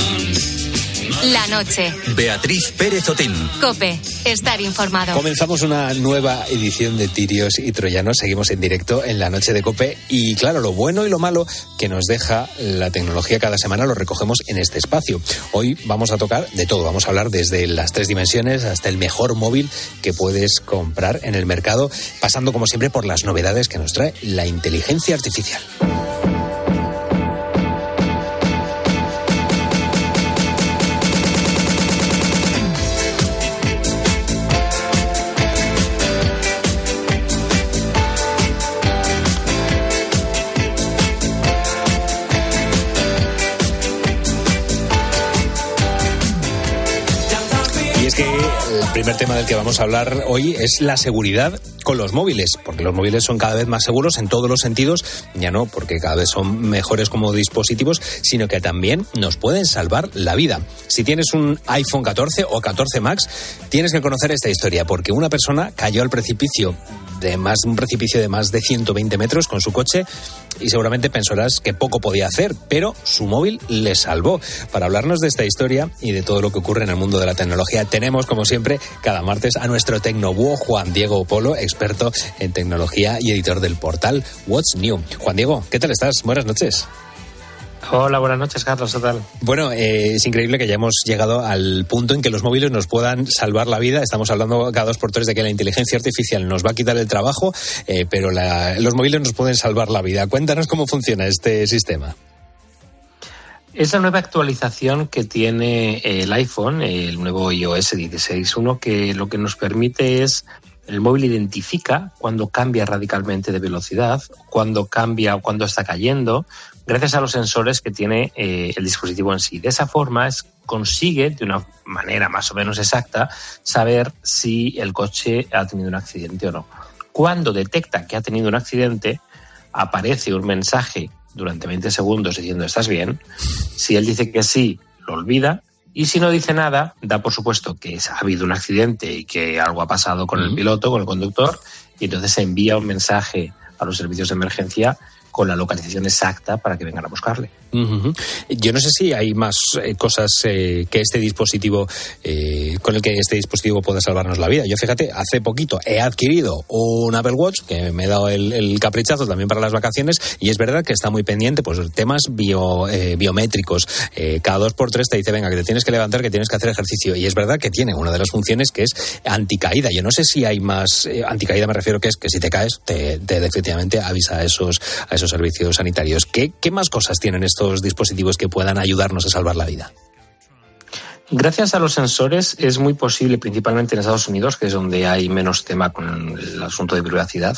La noche. Beatriz Pérez Otín. Cope. Estar informado. Comenzamos una nueva edición de Tirios y Troyanos. Seguimos en directo en la noche de Cope. Y claro, lo bueno y lo malo que nos deja la tecnología cada semana lo recogemos en este espacio. Hoy vamos a tocar de todo. Vamos a hablar desde las tres dimensiones hasta el mejor móvil que puedes comprar en el mercado, pasando como siempre por las novedades que nos trae la inteligencia artificial. Primer tema del que vamos a hablar hoy es la seguridad con los móviles, porque los móviles son cada vez más seguros en todos los sentidos, ya no porque cada vez son mejores como dispositivos, sino que también nos pueden salvar la vida. Si tienes un iPhone 14 o 14 Max, tienes que conocer esta historia, porque una persona cayó al precipicio de más un precipicio de más de 120 metros con su coche y seguramente pensarás que poco podía hacer, pero su móvil le salvó. Para hablarnos de esta historia y de todo lo que ocurre en el mundo de la tecnología, tenemos como siempre cada martes a nuestro tecnobúho Juan Diego Polo, experto en tecnología y editor del portal What's New. Juan Diego, ¿qué tal estás? Buenas noches. Hola, buenas noches, Carlos. ¿Qué tal? Bueno, eh, es increíble que hayamos llegado al punto en que los móviles nos puedan salvar la vida. Estamos hablando cada dos por tres de que la inteligencia artificial nos va a quitar el trabajo, eh, pero la- los móviles nos pueden salvar la vida. Cuéntanos cómo funciona este sistema. Es la nueva actualización que tiene el iPhone, el nuevo iOS 16.1, que lo que nos permite es el móvil identifica cuando cambia radicalmente de velocidad, cuando cambia o cuando está cayendo, gracias a los sensores que tiene eh, el dispositivo en sí. De esa forma es, consigue, de una manera más o menos exacta, saber si el coche ha tenido un accidente o no. Cuando detecta que ha tenido un accidente, aparece un mensaje durante 20 segundos diciendo ¿estás bien? Si él dice que sí, lo olvida. Y si no dice nada, da por supuesto que ha habido un accidente y que algo ha pasado con el piloto, con el conductor, y entonces se envía un mensaje a los servicios de emergencia con la localización exacta para que vengan a buscarle. Yo no sé si hay más eh, cosas eh, que este dispositivo, eh, con el que este dispositivo pueda salvarnos la vida. Yo fíjate, hace poquito he adquirido un Apple Watch que me he dado el, caprichazo también para las vacaciones y es verdad que está muy pendiente, pues temas bio, biométricos. Cada dos por tres te dice, venga, que te tienes que levantar, que tienes que hacer ejercicio. Y es verdad que tiene una de las funciones que es anticaída. Yo no sé si hay más, anticaída me refiero que es que si te caes, te, te efectivamente avisa a esos servicios sanitarios. ¿Qué, ¿Qué más cosas tienen estos dispositivos que puedan ayudarnos a salvar la vida? Gracias a los sensores es muy posible, principalmente en Estados Unidos, que es donde hay menos tema con el asunto de privacidad,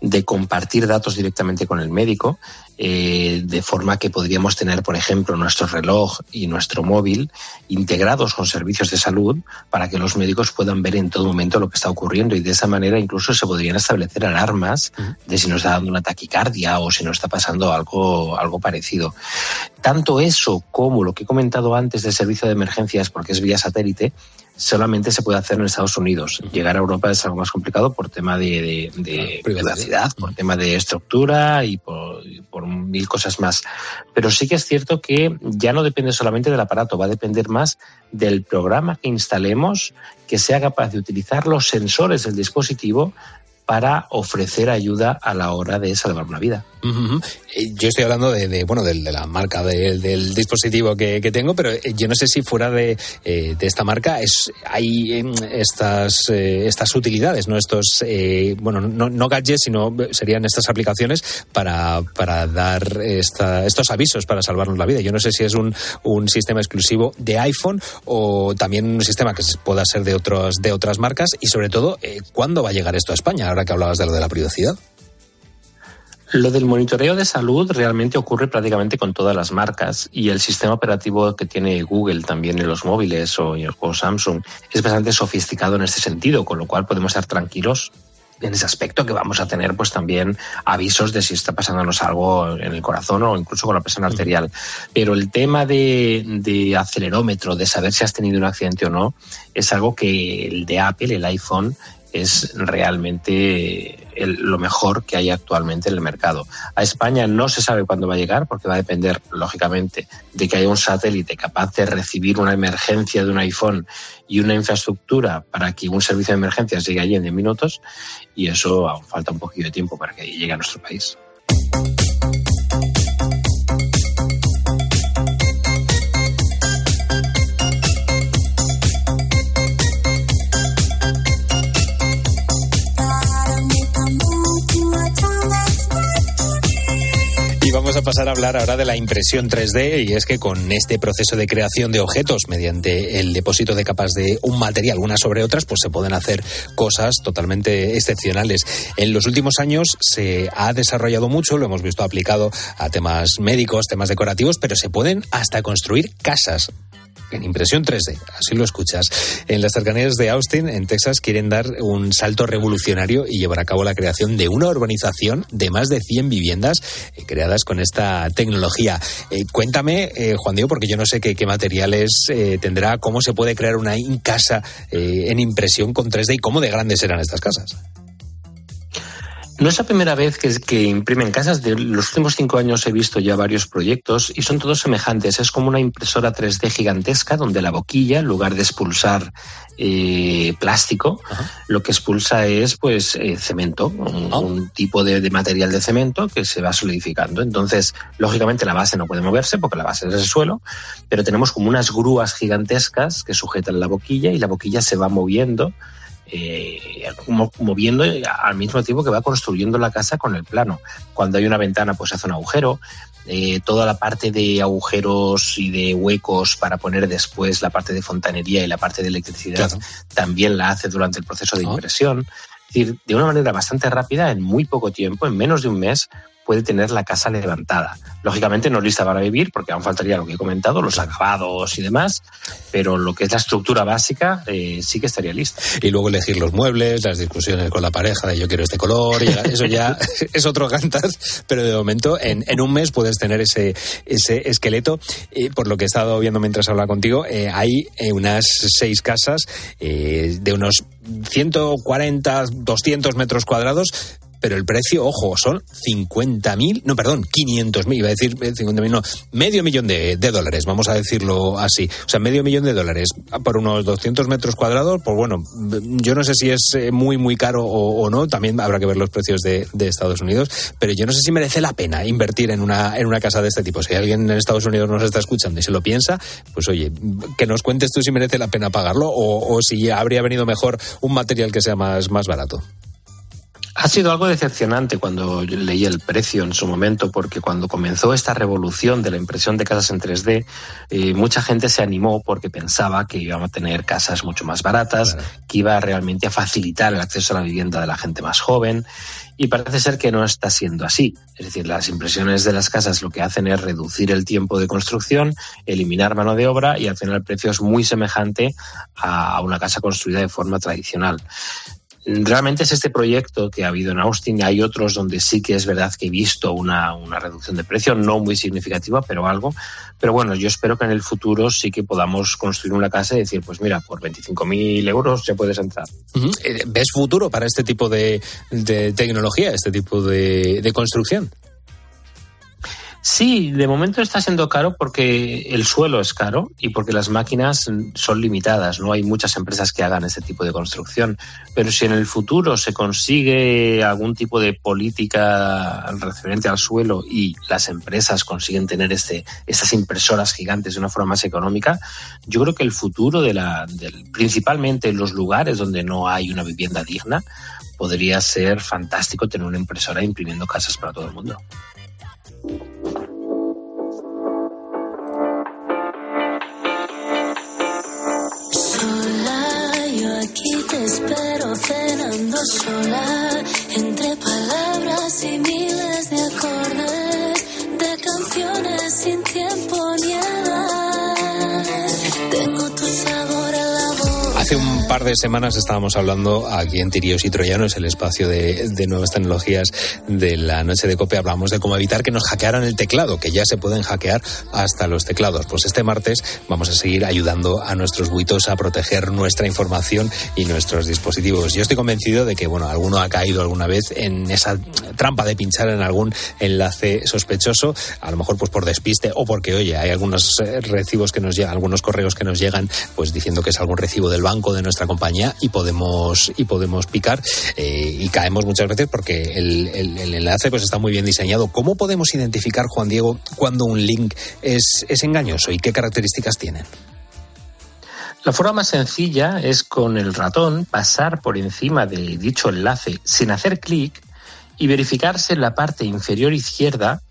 de compartir datos directamente con el médico, eh, de forma que podríamos tener, por ejemplo, nuestro reloj y nuestro móvil integrados con servicios de salud para que los médicos puedan ver en todo momento lo que está ocurriendo y de esa manera incluso se podrían establecer alarmas de si nos está dando una taquicardia o si nos está pasando algo, algo parecido. Tanto eso como lo que he comentado antes del servicio de emergencias, porque es vía satélite, solamente se puede hacer en Estados Unidos. Llegar a Europa es algo más complicado por tema de, de- de privacidad, por tema de estructura y por, y por mil cosas más. Pero sí que es cierto que ya no depende solamente del aparato, va a depender más del programa que instalemos que sea capaz de utilizar los sensores del dispositivo para ofrecer ayuda a la hora de salvar una vida. Eh, Yo estoy hablando de, de, bueno del- de, la marca del, del dispositivo que, tengo, pero eh, yo no sé si fuera de, eh, de esta marca es hay em, estas estas utilidades, no estos bueno no, gadgets, sino serían estas aplicaciones para, para dar esta- estos avisos para salvarnos la vida. Yo no sé si es un, un sistema exclusivo de iPhone o también un sistema que pueda ser de otros de otras marcas y sobre todo cuándo va a llegar esto a España. Ahora que hablabas de lo de la privacidad. Lo del monitoreo de salud realmente ocurre prácticamente con todas las marcas y el sistema operativo que tiene Google también en los móviles o, o Samsung es bastante sofisticado en este sentido, con lo cual podemos estar tranquilos en ese aspecto que vamos a tener pues también avisos de si está pasándonos algo en el corazón o incluso con la presión arterial. Pero el tema de, de acelerómetro, de saber si has tenido un accidente o no, es algo que el de Apple, el iPhone, es realmente el- lo mejor que hay actualmente en el mercado. A España no se sabe cuándo va a llegar porque va a depender, lógicamente, de que haya un satélite capaz de recibir una emergencia de un iPhone y una infraestructura para que un servicio de emergencias llegue allí en 10 minutos y eso aún falta un poquito de tiempo para que llegue a nuestro país. Vamos a pasar a hablar ahora de la impresión 3D y es que con este proceso de creación de objetos mediante el depósito de capas de un material unas sobre otras, pues se pueden hacer cosas totalmente excepcionales. En los últimos años se ha desarrollado mucho, lo hemos visto aplicado a temas médicos, temas decorativos, pero se pueden hasta construir casas en impresión 3D, así lo escuchas. En las cercanías de Austin, en Texas, quieren dar un salto revolucionario y llevar a cabo la creación de una urbanización de más de 100 viviendas eh, creadas con esta tecnología. Eh, cuéntame, eh, Juan Diego, porque yo no sé qué, materiales tendrá, cómo se puede crear una casa en impresión con 3D y cómo de grandes serán estas casas. No es la primera vez que, que imprimen casas. De los últimos cinco años he visto ya varios proyectos y son todos semejantes. Es como una impresora 3D gigantesca donde la boquilla, en lugar de expulsar eh, plástico, lo que expulsa es pues eh, cemento, un, un tipo de, de material de cemento que se va solidificando. Entonces, lógicamente la base no puede moverse porque la base es el suelo, pero tenemos como unas grúas gigantescas que sujetan la boquilla y la boquilla se va moviendo eh, moviendo al mismo tiempo que va construyendo la casa con el plano. Cuando hay una ventana, pues hace un agujero. Eh, toda la parte de agujeros y de huecos para poner después la parte de fontanería y la parte de electricidad también la hace durante el proceso de impresión. Es decir, de una manera bastante rápida, en muy poco tiempo, en menos de un mes, puede tener la casa levantada. Lógicamente no lista para vivir, porque aún faltaría lo que he comentado, los acabados y demás, pero lo que es la estructura básica eh, sí que estaría lista. Y luego elegir los muebles, las discusiones con la pareja de yo quiero este color, y eso ya es otro cantar, pero de momento en, en un mes puedes tener ese, ese esqueleto. Y por lo que he estado viendo mientras hablaba contigo, eh, hay eh, unas seis casas eh, de unos 140, 200 metros cuadrados pero el precio, ojo, son 50.000, no, perdón, 500.000, iba a decir 50.000, no, medio millón de, dólares, vamos a decirlo así. O sea, medio millón de dólares por unos 200 metros cuadrados, pues bueno, yo no sé si es eh, muy, muy caro o, no, también habrá que ver los precios de, de Estados Unidos, pero yo no sé si merece la pena invertir en una, en una casa de este tipo. Si alguien en Estados Unidos nos está escuchando y se lo piensa, pues oye, que nos cuentes tú si merece la pena pagarlo o, o si habría venido mejor un material que sea más, más barato. Ha sido algo decepcionante cuando leí el precio en su momento, porque cuando comenzó esta revolución de la impresión de casas en 3D, eh, mucha gente se animó porque pensaba que íbamos a tener casas mucho más baratas, que iba realmente a facilitar el acceso a la vivienda de la gente más joven, y parece ser que no está siendo así. Es decir, las impresiones de las casas lo que hacen es reducir el tiempo de construcción, eliminar mano de obra y al final el precio es muy semejante a una casa construida de forma tradicional realmente es este proyecto que ha habido en Austin. Hay otros donde sí que es verdad que he visto una, una, reducción de precio, no muy significativa, pero algo. Pero bueno, yo espero que en el futuro sí que podamos construir una casa y decir, pues mira, por 25.000 euros ya puedes entrar. -huh. ¿Ves futuro para este tipo de, de tecnología, este tipo de, de construcción? Sí, de momento está siendo caro porque el suelo es caro y porque las máquinas son limitadas. No hay muchas empresas que hagan ese tipo de construcción. Pero si en el futuro se consigue algún tipo de política referente al suelo y las empresas consiguen tener este, estas impresoras gigantes de una forma más económica, yo creo que el futuro de la, del, principalmente en los lugares donde no hay una vivienda digna, podría ser fantástico tener una impresora imprimiendo casas para todo el mundo. Te espero cenando sola, entre palabras y miles de acordes, de canciones sin tiempo Hace un par de semanas estábamos hablando aquí en Tiríos y Troyanos, el espacio de, de, nuevas tecnologías de la noche de COPE. Hablamos de cómo evitar que nos hackearan el teclado, que ya se pueden hackear hasta los teclados. Pues este martes vamos a seguir ayudando a nuestros buitos a proteger nuestra información y nuestros dispositivos. Yo estoy convencido de que, bueno, alguno ha caído alguna vez en esa trampa de pinchar en algún enlace sospechoso, a lo mejor pues por despiste o porque, oye, hay algunos eh, recibos que nos llegan, algunos correos que nos llegan, pues diciendo que es algún recibo del banco de nuestra compañía y podemos y podemos picar eh, y caemos muchas veces porque el, enlace pues está muy bien diseñado. ¿Cómo podemos identificar, Juan Diego, cuando un link es, es engañoso y qué características tienen? La forma más sencilla es con el ratón pasar por encima de dicho enlace sin hacer clic y verificarse en la parte inferior izquierda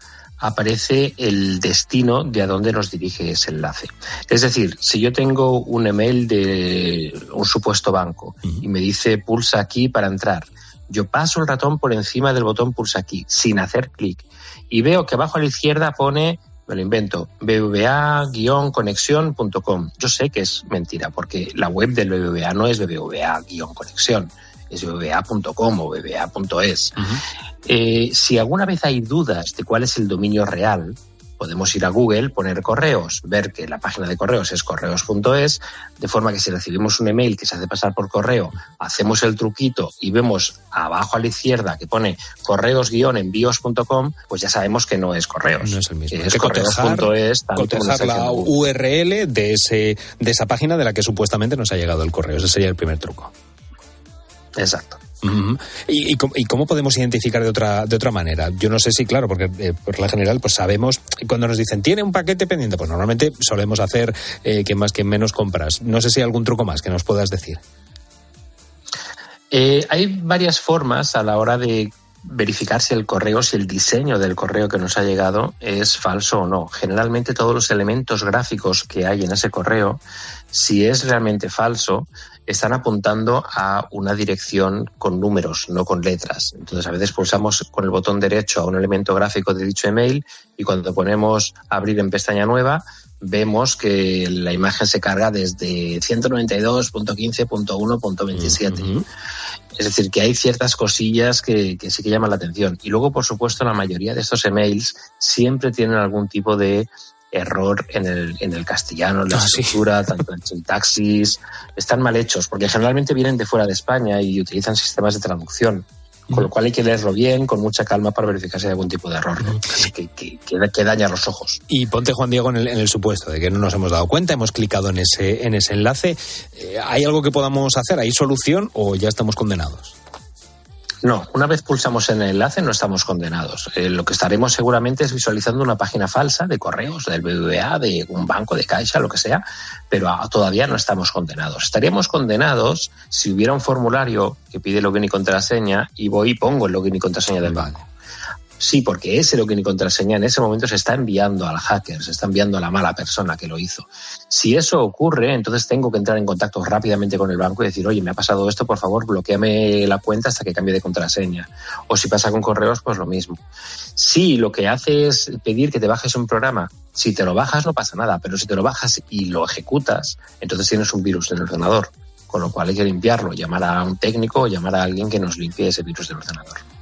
aparece el destino de a dónde nos dirige ese enlace. Es decir, si yo tengo un email de un supuesto banco y me dice pulsa aquí para entrar, yo paso el ratón por encima del botón pulsa aquí sin hacer clic y veo que abajo a la izquierda pone me lo invento, bbva-conexión.com. Yo sé que es mentira, porque la web del BBVA no es bbva-conexión, es bbva.com o. Uh -huh. eh, si alguna vez hay dudas de cuál es el dominio real, podemos ir a Google, poner correos, ver que la página de correos es correos.es, de forma que si recibimos un email que se hace pasar por correo, hacemos el truquito y vemos abajo a la izquierda que pone correos-envíos.com, pues ya sabemos que no es correos. No es el mismo. Que es correos.es. Cotejar la URL de, ese, de esa página de la que supuestamente nos ha llegado el correo. Ese sería el primer truco. Exacto. Uh -huh. ¿Y, y, ¿Y, cómo podemos identificar de otra, de otra manera? Yo no sé si, claro, porque eh, por la general pues sabemos, cuando nos dicen, tiene un paquete pendiente, pues normalmente solemos hacer eh, que más que menos compras. No sé si hay algún truco más que nos puedas decir. Eh, hay varias formas a la hora de verificar si el correo, si el diseño del correo que nos ha llegado es falso o no. Generalmente todos los elementos gráficos que hay en ese correo, si es realmente falso, están apuntando a una dirección con números, no con letras. Entonces, a veces pulsamos con el botón derecho a un elemento gráfico de dicho email y cuando ponemos abrir en pestaña nueva, vemos que la imagen se carga desde 192.15.1.27. Uh -huh. Es decir, que hay ciertas cosillas que, que, sí que llaman la atención. Y luego, por supuesto, la mayoría de estos emails siempre tienen algún tipo de error en el, en el castellano, en la ah, estructura, sí. tanto en sintaxis. Están mal hechos, porque generalmente vienen de fuera de España y utilizan sistemas de traducción. Con lo cual hay que leerlo bien, con mucha calma para verificar si hay algún tipo de error ¿no? que, que, que, que daña los ojos. Y ponte, Juan Diego, en el, en el, supuesto de que no nos hemos dado cuenta, hemos clicado en ese, en ese enlace. Eh, ¿Hay algo que podamos hacer? ¿Hay solución o ya estamos condenados? No, una vez pulsamos en el enlace no estamos condenados. Eh, lo que estaremos seguramente es visualizando una página falsa de correos, del BBVA, de un banco, de Caixa, lo que sea, pero a, todavía no estamos condenados. Estaríamos condenados si hubiera un formulario que pide login y contraseña y voy y pongo el login y contraseña del banco. Sí, porque ese login y contraseña en ese momento se está enviando al hacker, se está enviando a la mala persona que lo hizo. Si eso ocurre, entonces tengo que entrar en contacto rápidamente con el banco y decir, oye, me ha pasado esto, por favor, bloqueame la cuenta hasta que cambie de contraseña. O si pasa con correos, pues lo mismo. Si lo que hace es pedir que te bajes un programa, si te lo bajas no pasa nada, pero si te lo bajas y lo ejecutas, entonces tienes un virus en el ordenador. Con lo cual hay que limpiarlo, llamar a un técnico o llamar a alguien que nos limpie ese virus del ordenador.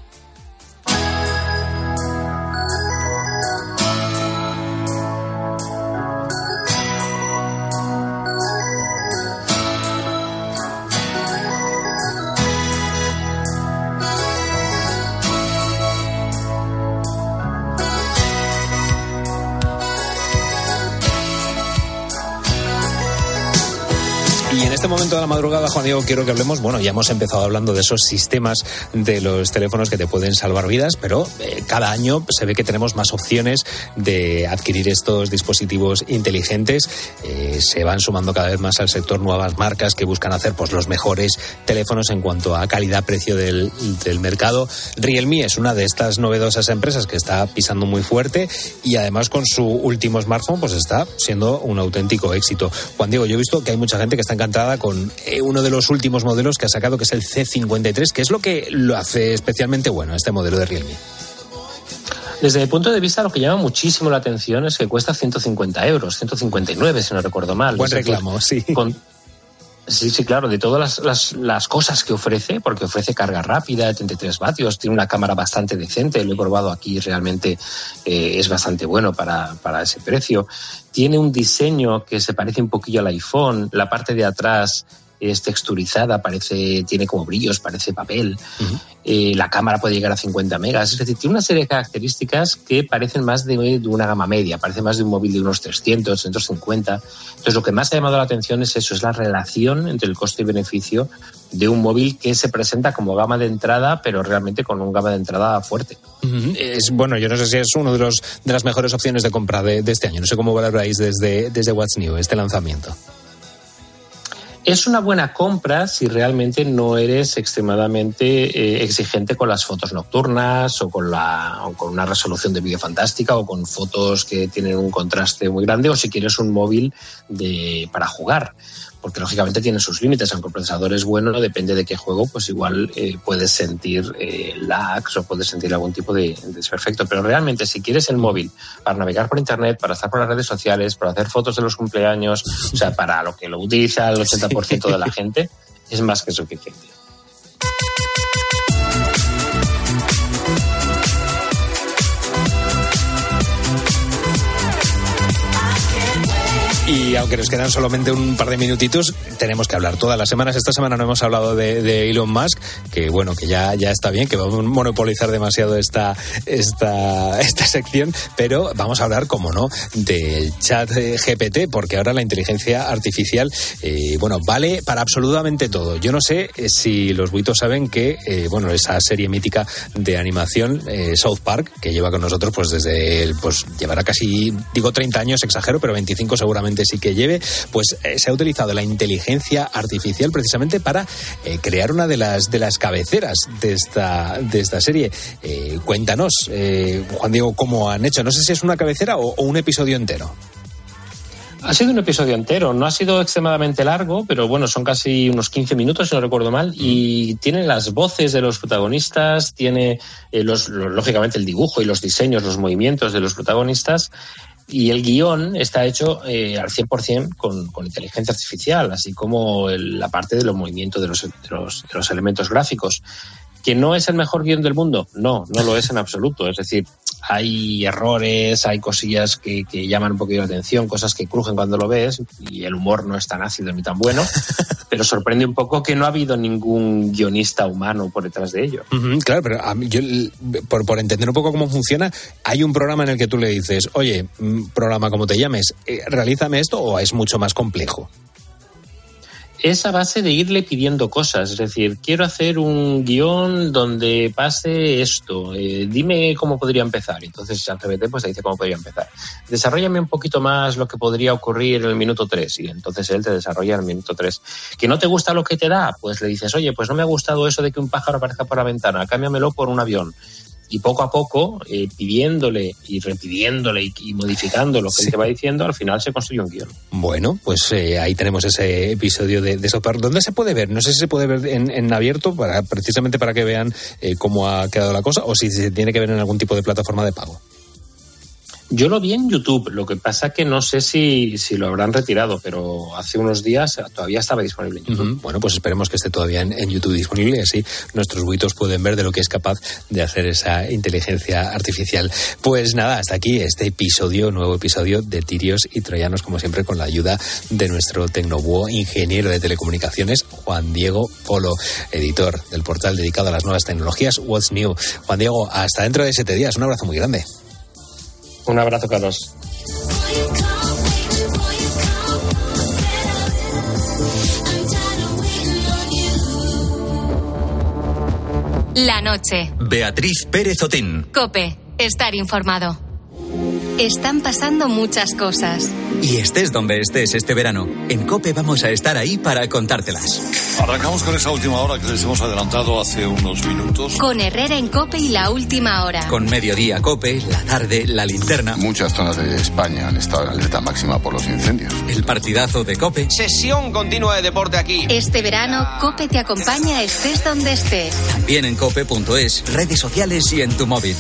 Momento de la madrugada, Juan Diego, quiero que hablemos, bueno, ya hemos empezado hablando de esos sistemas de los teléfonos que te pueden salvar vidas, pero eh, cada año se ve que tenemos más opciones de adquirir estos dispositivos inteligentes. Eh, se van sumando cada vez más al sector nuevas marcas que buscan hacer pues, los mejores teléfonos en cuanto a calidad-precio del, del mercado. Realme es una de estas novedosas empresas que está pisando muy fuerte y además con su último smartphone pues está siendo un auténtico éxito. Juan Diego, yo he visto que hay mucha gente que está encantada con eh, uno de los últimos modelos que ha sacado, que es el C53, que es lo que lo hace especialmente bueno este modelo de Realme. Desde mi punto de vista, lo que llama muchísimo la atención es que cuesta 150 euros, 159 si no recuerdo mal. Buen reclamo, sí. Con, Sí, sí, claro, de todas las, las, las, cosas que ofrece, porque ofrece carga rápida de 33 vatios, tiene una cámara bastante decente, lo he probado aquí, realmente eh, es bastante bueno para, para ese precio. Tiene un diseño que se parece un poquillo al iPhone, la parte de atrás es texturizada, parece, tiene como brillos, parece papel. Uh -huh. eh, la cámara puede llegar a 50 megas. Es decir, tiene una serie de características que parecen más de, de, una gama media, parece más de un móvil de unos 300, 350. Entonces, lo que más ha llamado la atención es eso, es la relación entre el coste y beneficio de un móvil que se presenta como gama de entrada, pero realmente con un gama de entrada fuerte. Uh -huh. Es bueno, yo no sé si es uno de los de las mejores opciones de compra de, de este año. No sé cómo valoráis desde, desde What's New este lanzamiento. Es una buena compra si realmente no eres extremadamente eh, exigente con las fotos nocturnas o con, la, o con una resolución de vídeo fantástica o con fotos que tienen un contraste muy grande o si quieres un móvil de, para jugar porque lógicamente tiene sus límites, aunque el procesador es bueno, depende de qué juego, pues igual eh, puedes sentir eh, lags o puedes sentir algún tipo de, de, desperfecto. Pero realmente, si quieres el móvil para navegar por internet, para estar por las redes sociales, para hacer fotos de los cumpleaños, o sea, para lo que lo utiliza el 80% de la gente, es más que suficiente. Y aunque nos quedan solamente un par de minutitos, tenemos que hablar todas las semanas. Esta semana no hemos hablado de, Elon Musk, que bueno, que ya, ya está bien, que vamos a monopolizar demasiado esta, esta, esta sección, pero vamos a hablar, como no, del chat GPT, porque ahora la inteligencia artificial, eh, bueno, vale para absolutamente todo. Yo no sé si los buitos saben que, eh, bueno, esa serie mítica de animación, eh, South Park, que lleva con nosotros pues desde, el, pues llevará casi, digo 30 años, exagero, pero 25 seguramente sí que lleve, pues eh, se ha utilizado la inteligencia artificial precisamente para eh, crear una de las de las cabeceras de esta de esta serie. Eh, cuéntanos, Juan Diego, cómo han hecho. No sé si es una cabecera o, o un episodio entero. Ha sido un episodio entero, no ha sido extremadamente largo, pero bueno, son casi unos 15 minutos, si no recuerdo mal, y tiene las voces de los protagonistas, tiene eh, los, lógicamente el dibujo y los diseños, los movimientos de los protagonistas, y el guion está hecho eh, al 100% con, con inteligencia artificial, así como el, la parte de los movimientos de los, de los, de los elementos gráficos. ¿Que no es el mejor guion del mundo? No, no lo es en absoluto. Es decir, hay errores, hay cosillas que, que llaman un poquito la atención, cosas que crujen cuando lo ves y el humor no es tan ácido ni tan bueno, pero sorprende un poco que no ha habido ningún guionista humano por detrás de ello. Claro, pero a mí- yo, por, por entender un poco cómo funciona, hay un programa en el que tú le dices, oye, mm, programa como te llames, eh, realízame esto o es mucho más complejo. Es a base de irle pidiendo cosas. Es decir, quiero hacer un guion donde pase esto. eh, dime cómo podría empezar. Entonces ChatGPT pues te dice cómo podría empezar. Desarrollame un poquito más lo que podría ocurrir en el minuto 3. Y entonces él te desarrolla en el minuto 3. ¿Que no te gusta lo que te da? Pues le dices, oye, pues no me ha gustado eso de que un pájaro aparezca por la ventana. Cámbiamelo por un avión. Y poco a poco, eh, pidiéndole y repidiéndole y, y modificando lo que él te va diciendo, al final se construye un guion. Bueno, pues eh, ahí tenemos ese episodio de, de South Park. ¿Dónde se puede ver? No sé si se puede ver en, en abierto, para, precisamente para que vean eh, cómo ha quedado la cosa, o si se tiene que ver en algún tipo de plataforma de pago. Yo lo vi en YouTube, lo que pasa que no sé si, si lo habrán retirado, pero hace unos días todavía estaba disponible en YouTube. Bueno, pues esperemos que esté todavía en, en YouTube disponible y así nuestros buitos pueden ver de lo que es capaz de hacer esa inteligencia artificial. Pues nada, hasta aquí este episodio, nuevo episodio de Tirios y Troyanos, como siempre, con la ayuda de nuestro tecnobúo ingeniero de telecomunicaciones, Juan Diego Polo, editor del portal dedicado a las nuevas tecnologías, What's New. Juan Diego, hasta dentro de siete días. Un abrazo muy grande. Un abrazo, Carlos. La noche. Beatriz Pérez Otín. Cope. Estar informado. Están pasando muchas cosas. Y estés donde estés este verano, en Cope vamos a estar ahí para contártelas. Arrancamos con esa última hora que les hemos adelantado hace unos minutos. Con Herrera en Cope y la última hora. Con Mediodía Cope, la tarde, la linterna. Muchas zonas de España han estado en alerta máxima por los incendios. El partidazo de Cope. Sesión continua de deporte aquí. Este verano, Cope te acompaña estés donde estés. También en cope.es, redes sociales y en tu móvil.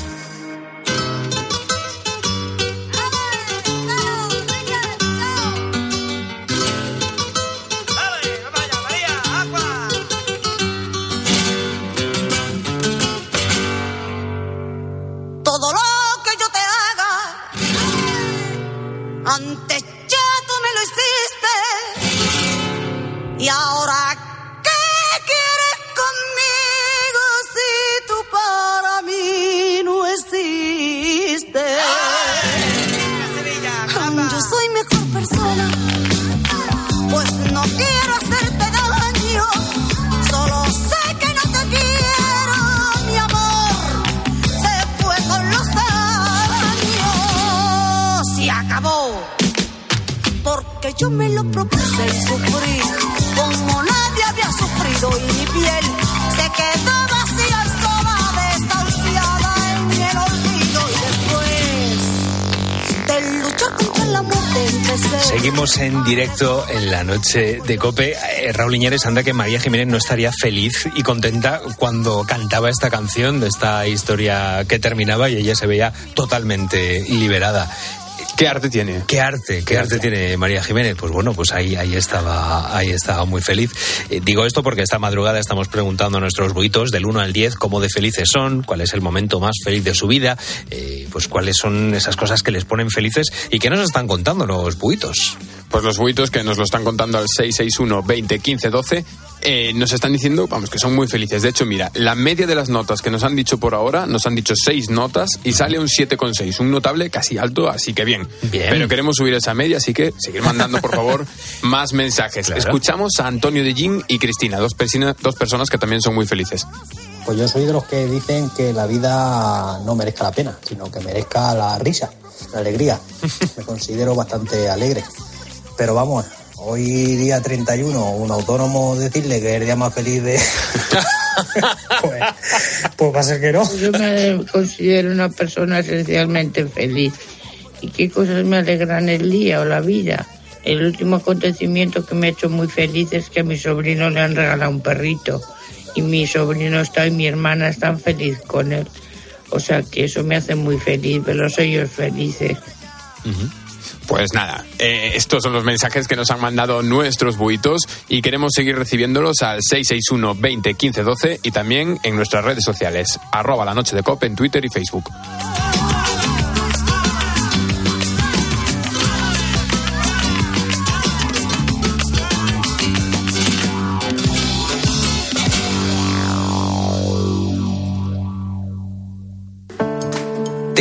Directo en la noche de Cope. Eh, Raúl Iñárez anda que María Jiménez no estaría feliz y contenta cuando cantaba esta canción de esta historia que terminaba y ella se veía totalmente liberada. ¿Qué arte tiene? ¿Qué arte? ¿Qué arte tiene María Jiménez? Pues bueno, pues ahí, ahí estaba, ahí estaba muy feliz. Eh, digo esto porque esta madrugada estamos preguntando a nuestros buitos del 1 al 10 cómo de felices son, cuál es el momento más feliz de su vida, eh, pues cuáles son esas cosas que les ponen felices y que nos están contando los buitos. Pues los buitos que nos lo están contando al 661 20 15 12 eh, nos están diciendo, vamos, que son muy felices. De hecho, mira, la media de las notas que nos han dicho por ahora, nos han dicho seis notas y sale un 7,6, un notable casi alto, así que bien. Bien. Pero queremos subir esa media, así que seguir mandando, por favor, más mensajes. Claro. Escuchamos a Antonio de Jin y Cristina, dos, persina- dos personas que también son muy felices. Pues yo soy de los que dicen que la vida no merezca la pena, sino que merezca la risa, la alegría. Me considero bastante alegre. Pero vamos, hoy día 31, un autónomo decirle que es el día más feliz de... pues, pues va a ser que no. Yo me considero una persona esencialmente feliz. ¿Y qué cosas me alegran el día o la vida? El último acontecimiento que me ha hecho muy feliz es que a mi sobrino le han regalado un perrito. Y mi sobrino está y mi hermana están feliz con él. O sea que eso me hace muy feliz, verlos ellos felices. Pues nada, eh, estos son los mensajes que nos han mandado nuestros buitos y queremos seguir recibiéndolos al 661 20 15 12 y también en nuestras redes sociales, arroba la noche de COP en Twitter y Facebook.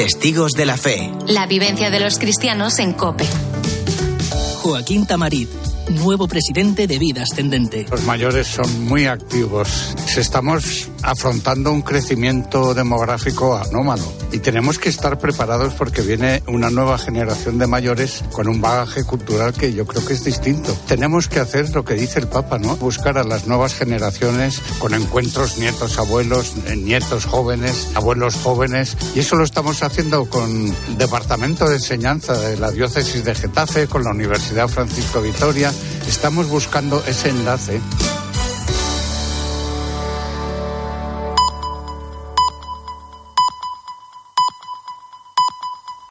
Testigos de la Fe. La vivencia de los cristianos en COPE. Joaquín Tamarit, nuevo presidente de Vida Ascendente. Los mayores son muy activos. Estamos afrontando un crecimiento demográfico anómalo y tenemos que estar preparados porque viene una nueva generación de mayores con un bagaje cultural que yo creo que es distinto. Tenemos que hacer lo que dice el Papa, ¿no? Buscar a las nuevas generaciones con encuentros nietos, abuelos, eh, nietos jóvenes, abuelos jóvenes y eso lo estamos haciendo con el Departamento de Enseñanza de la Diócesis de Getafe, con la Universidad Francisco Vitoria. Estamos buscando ese enlace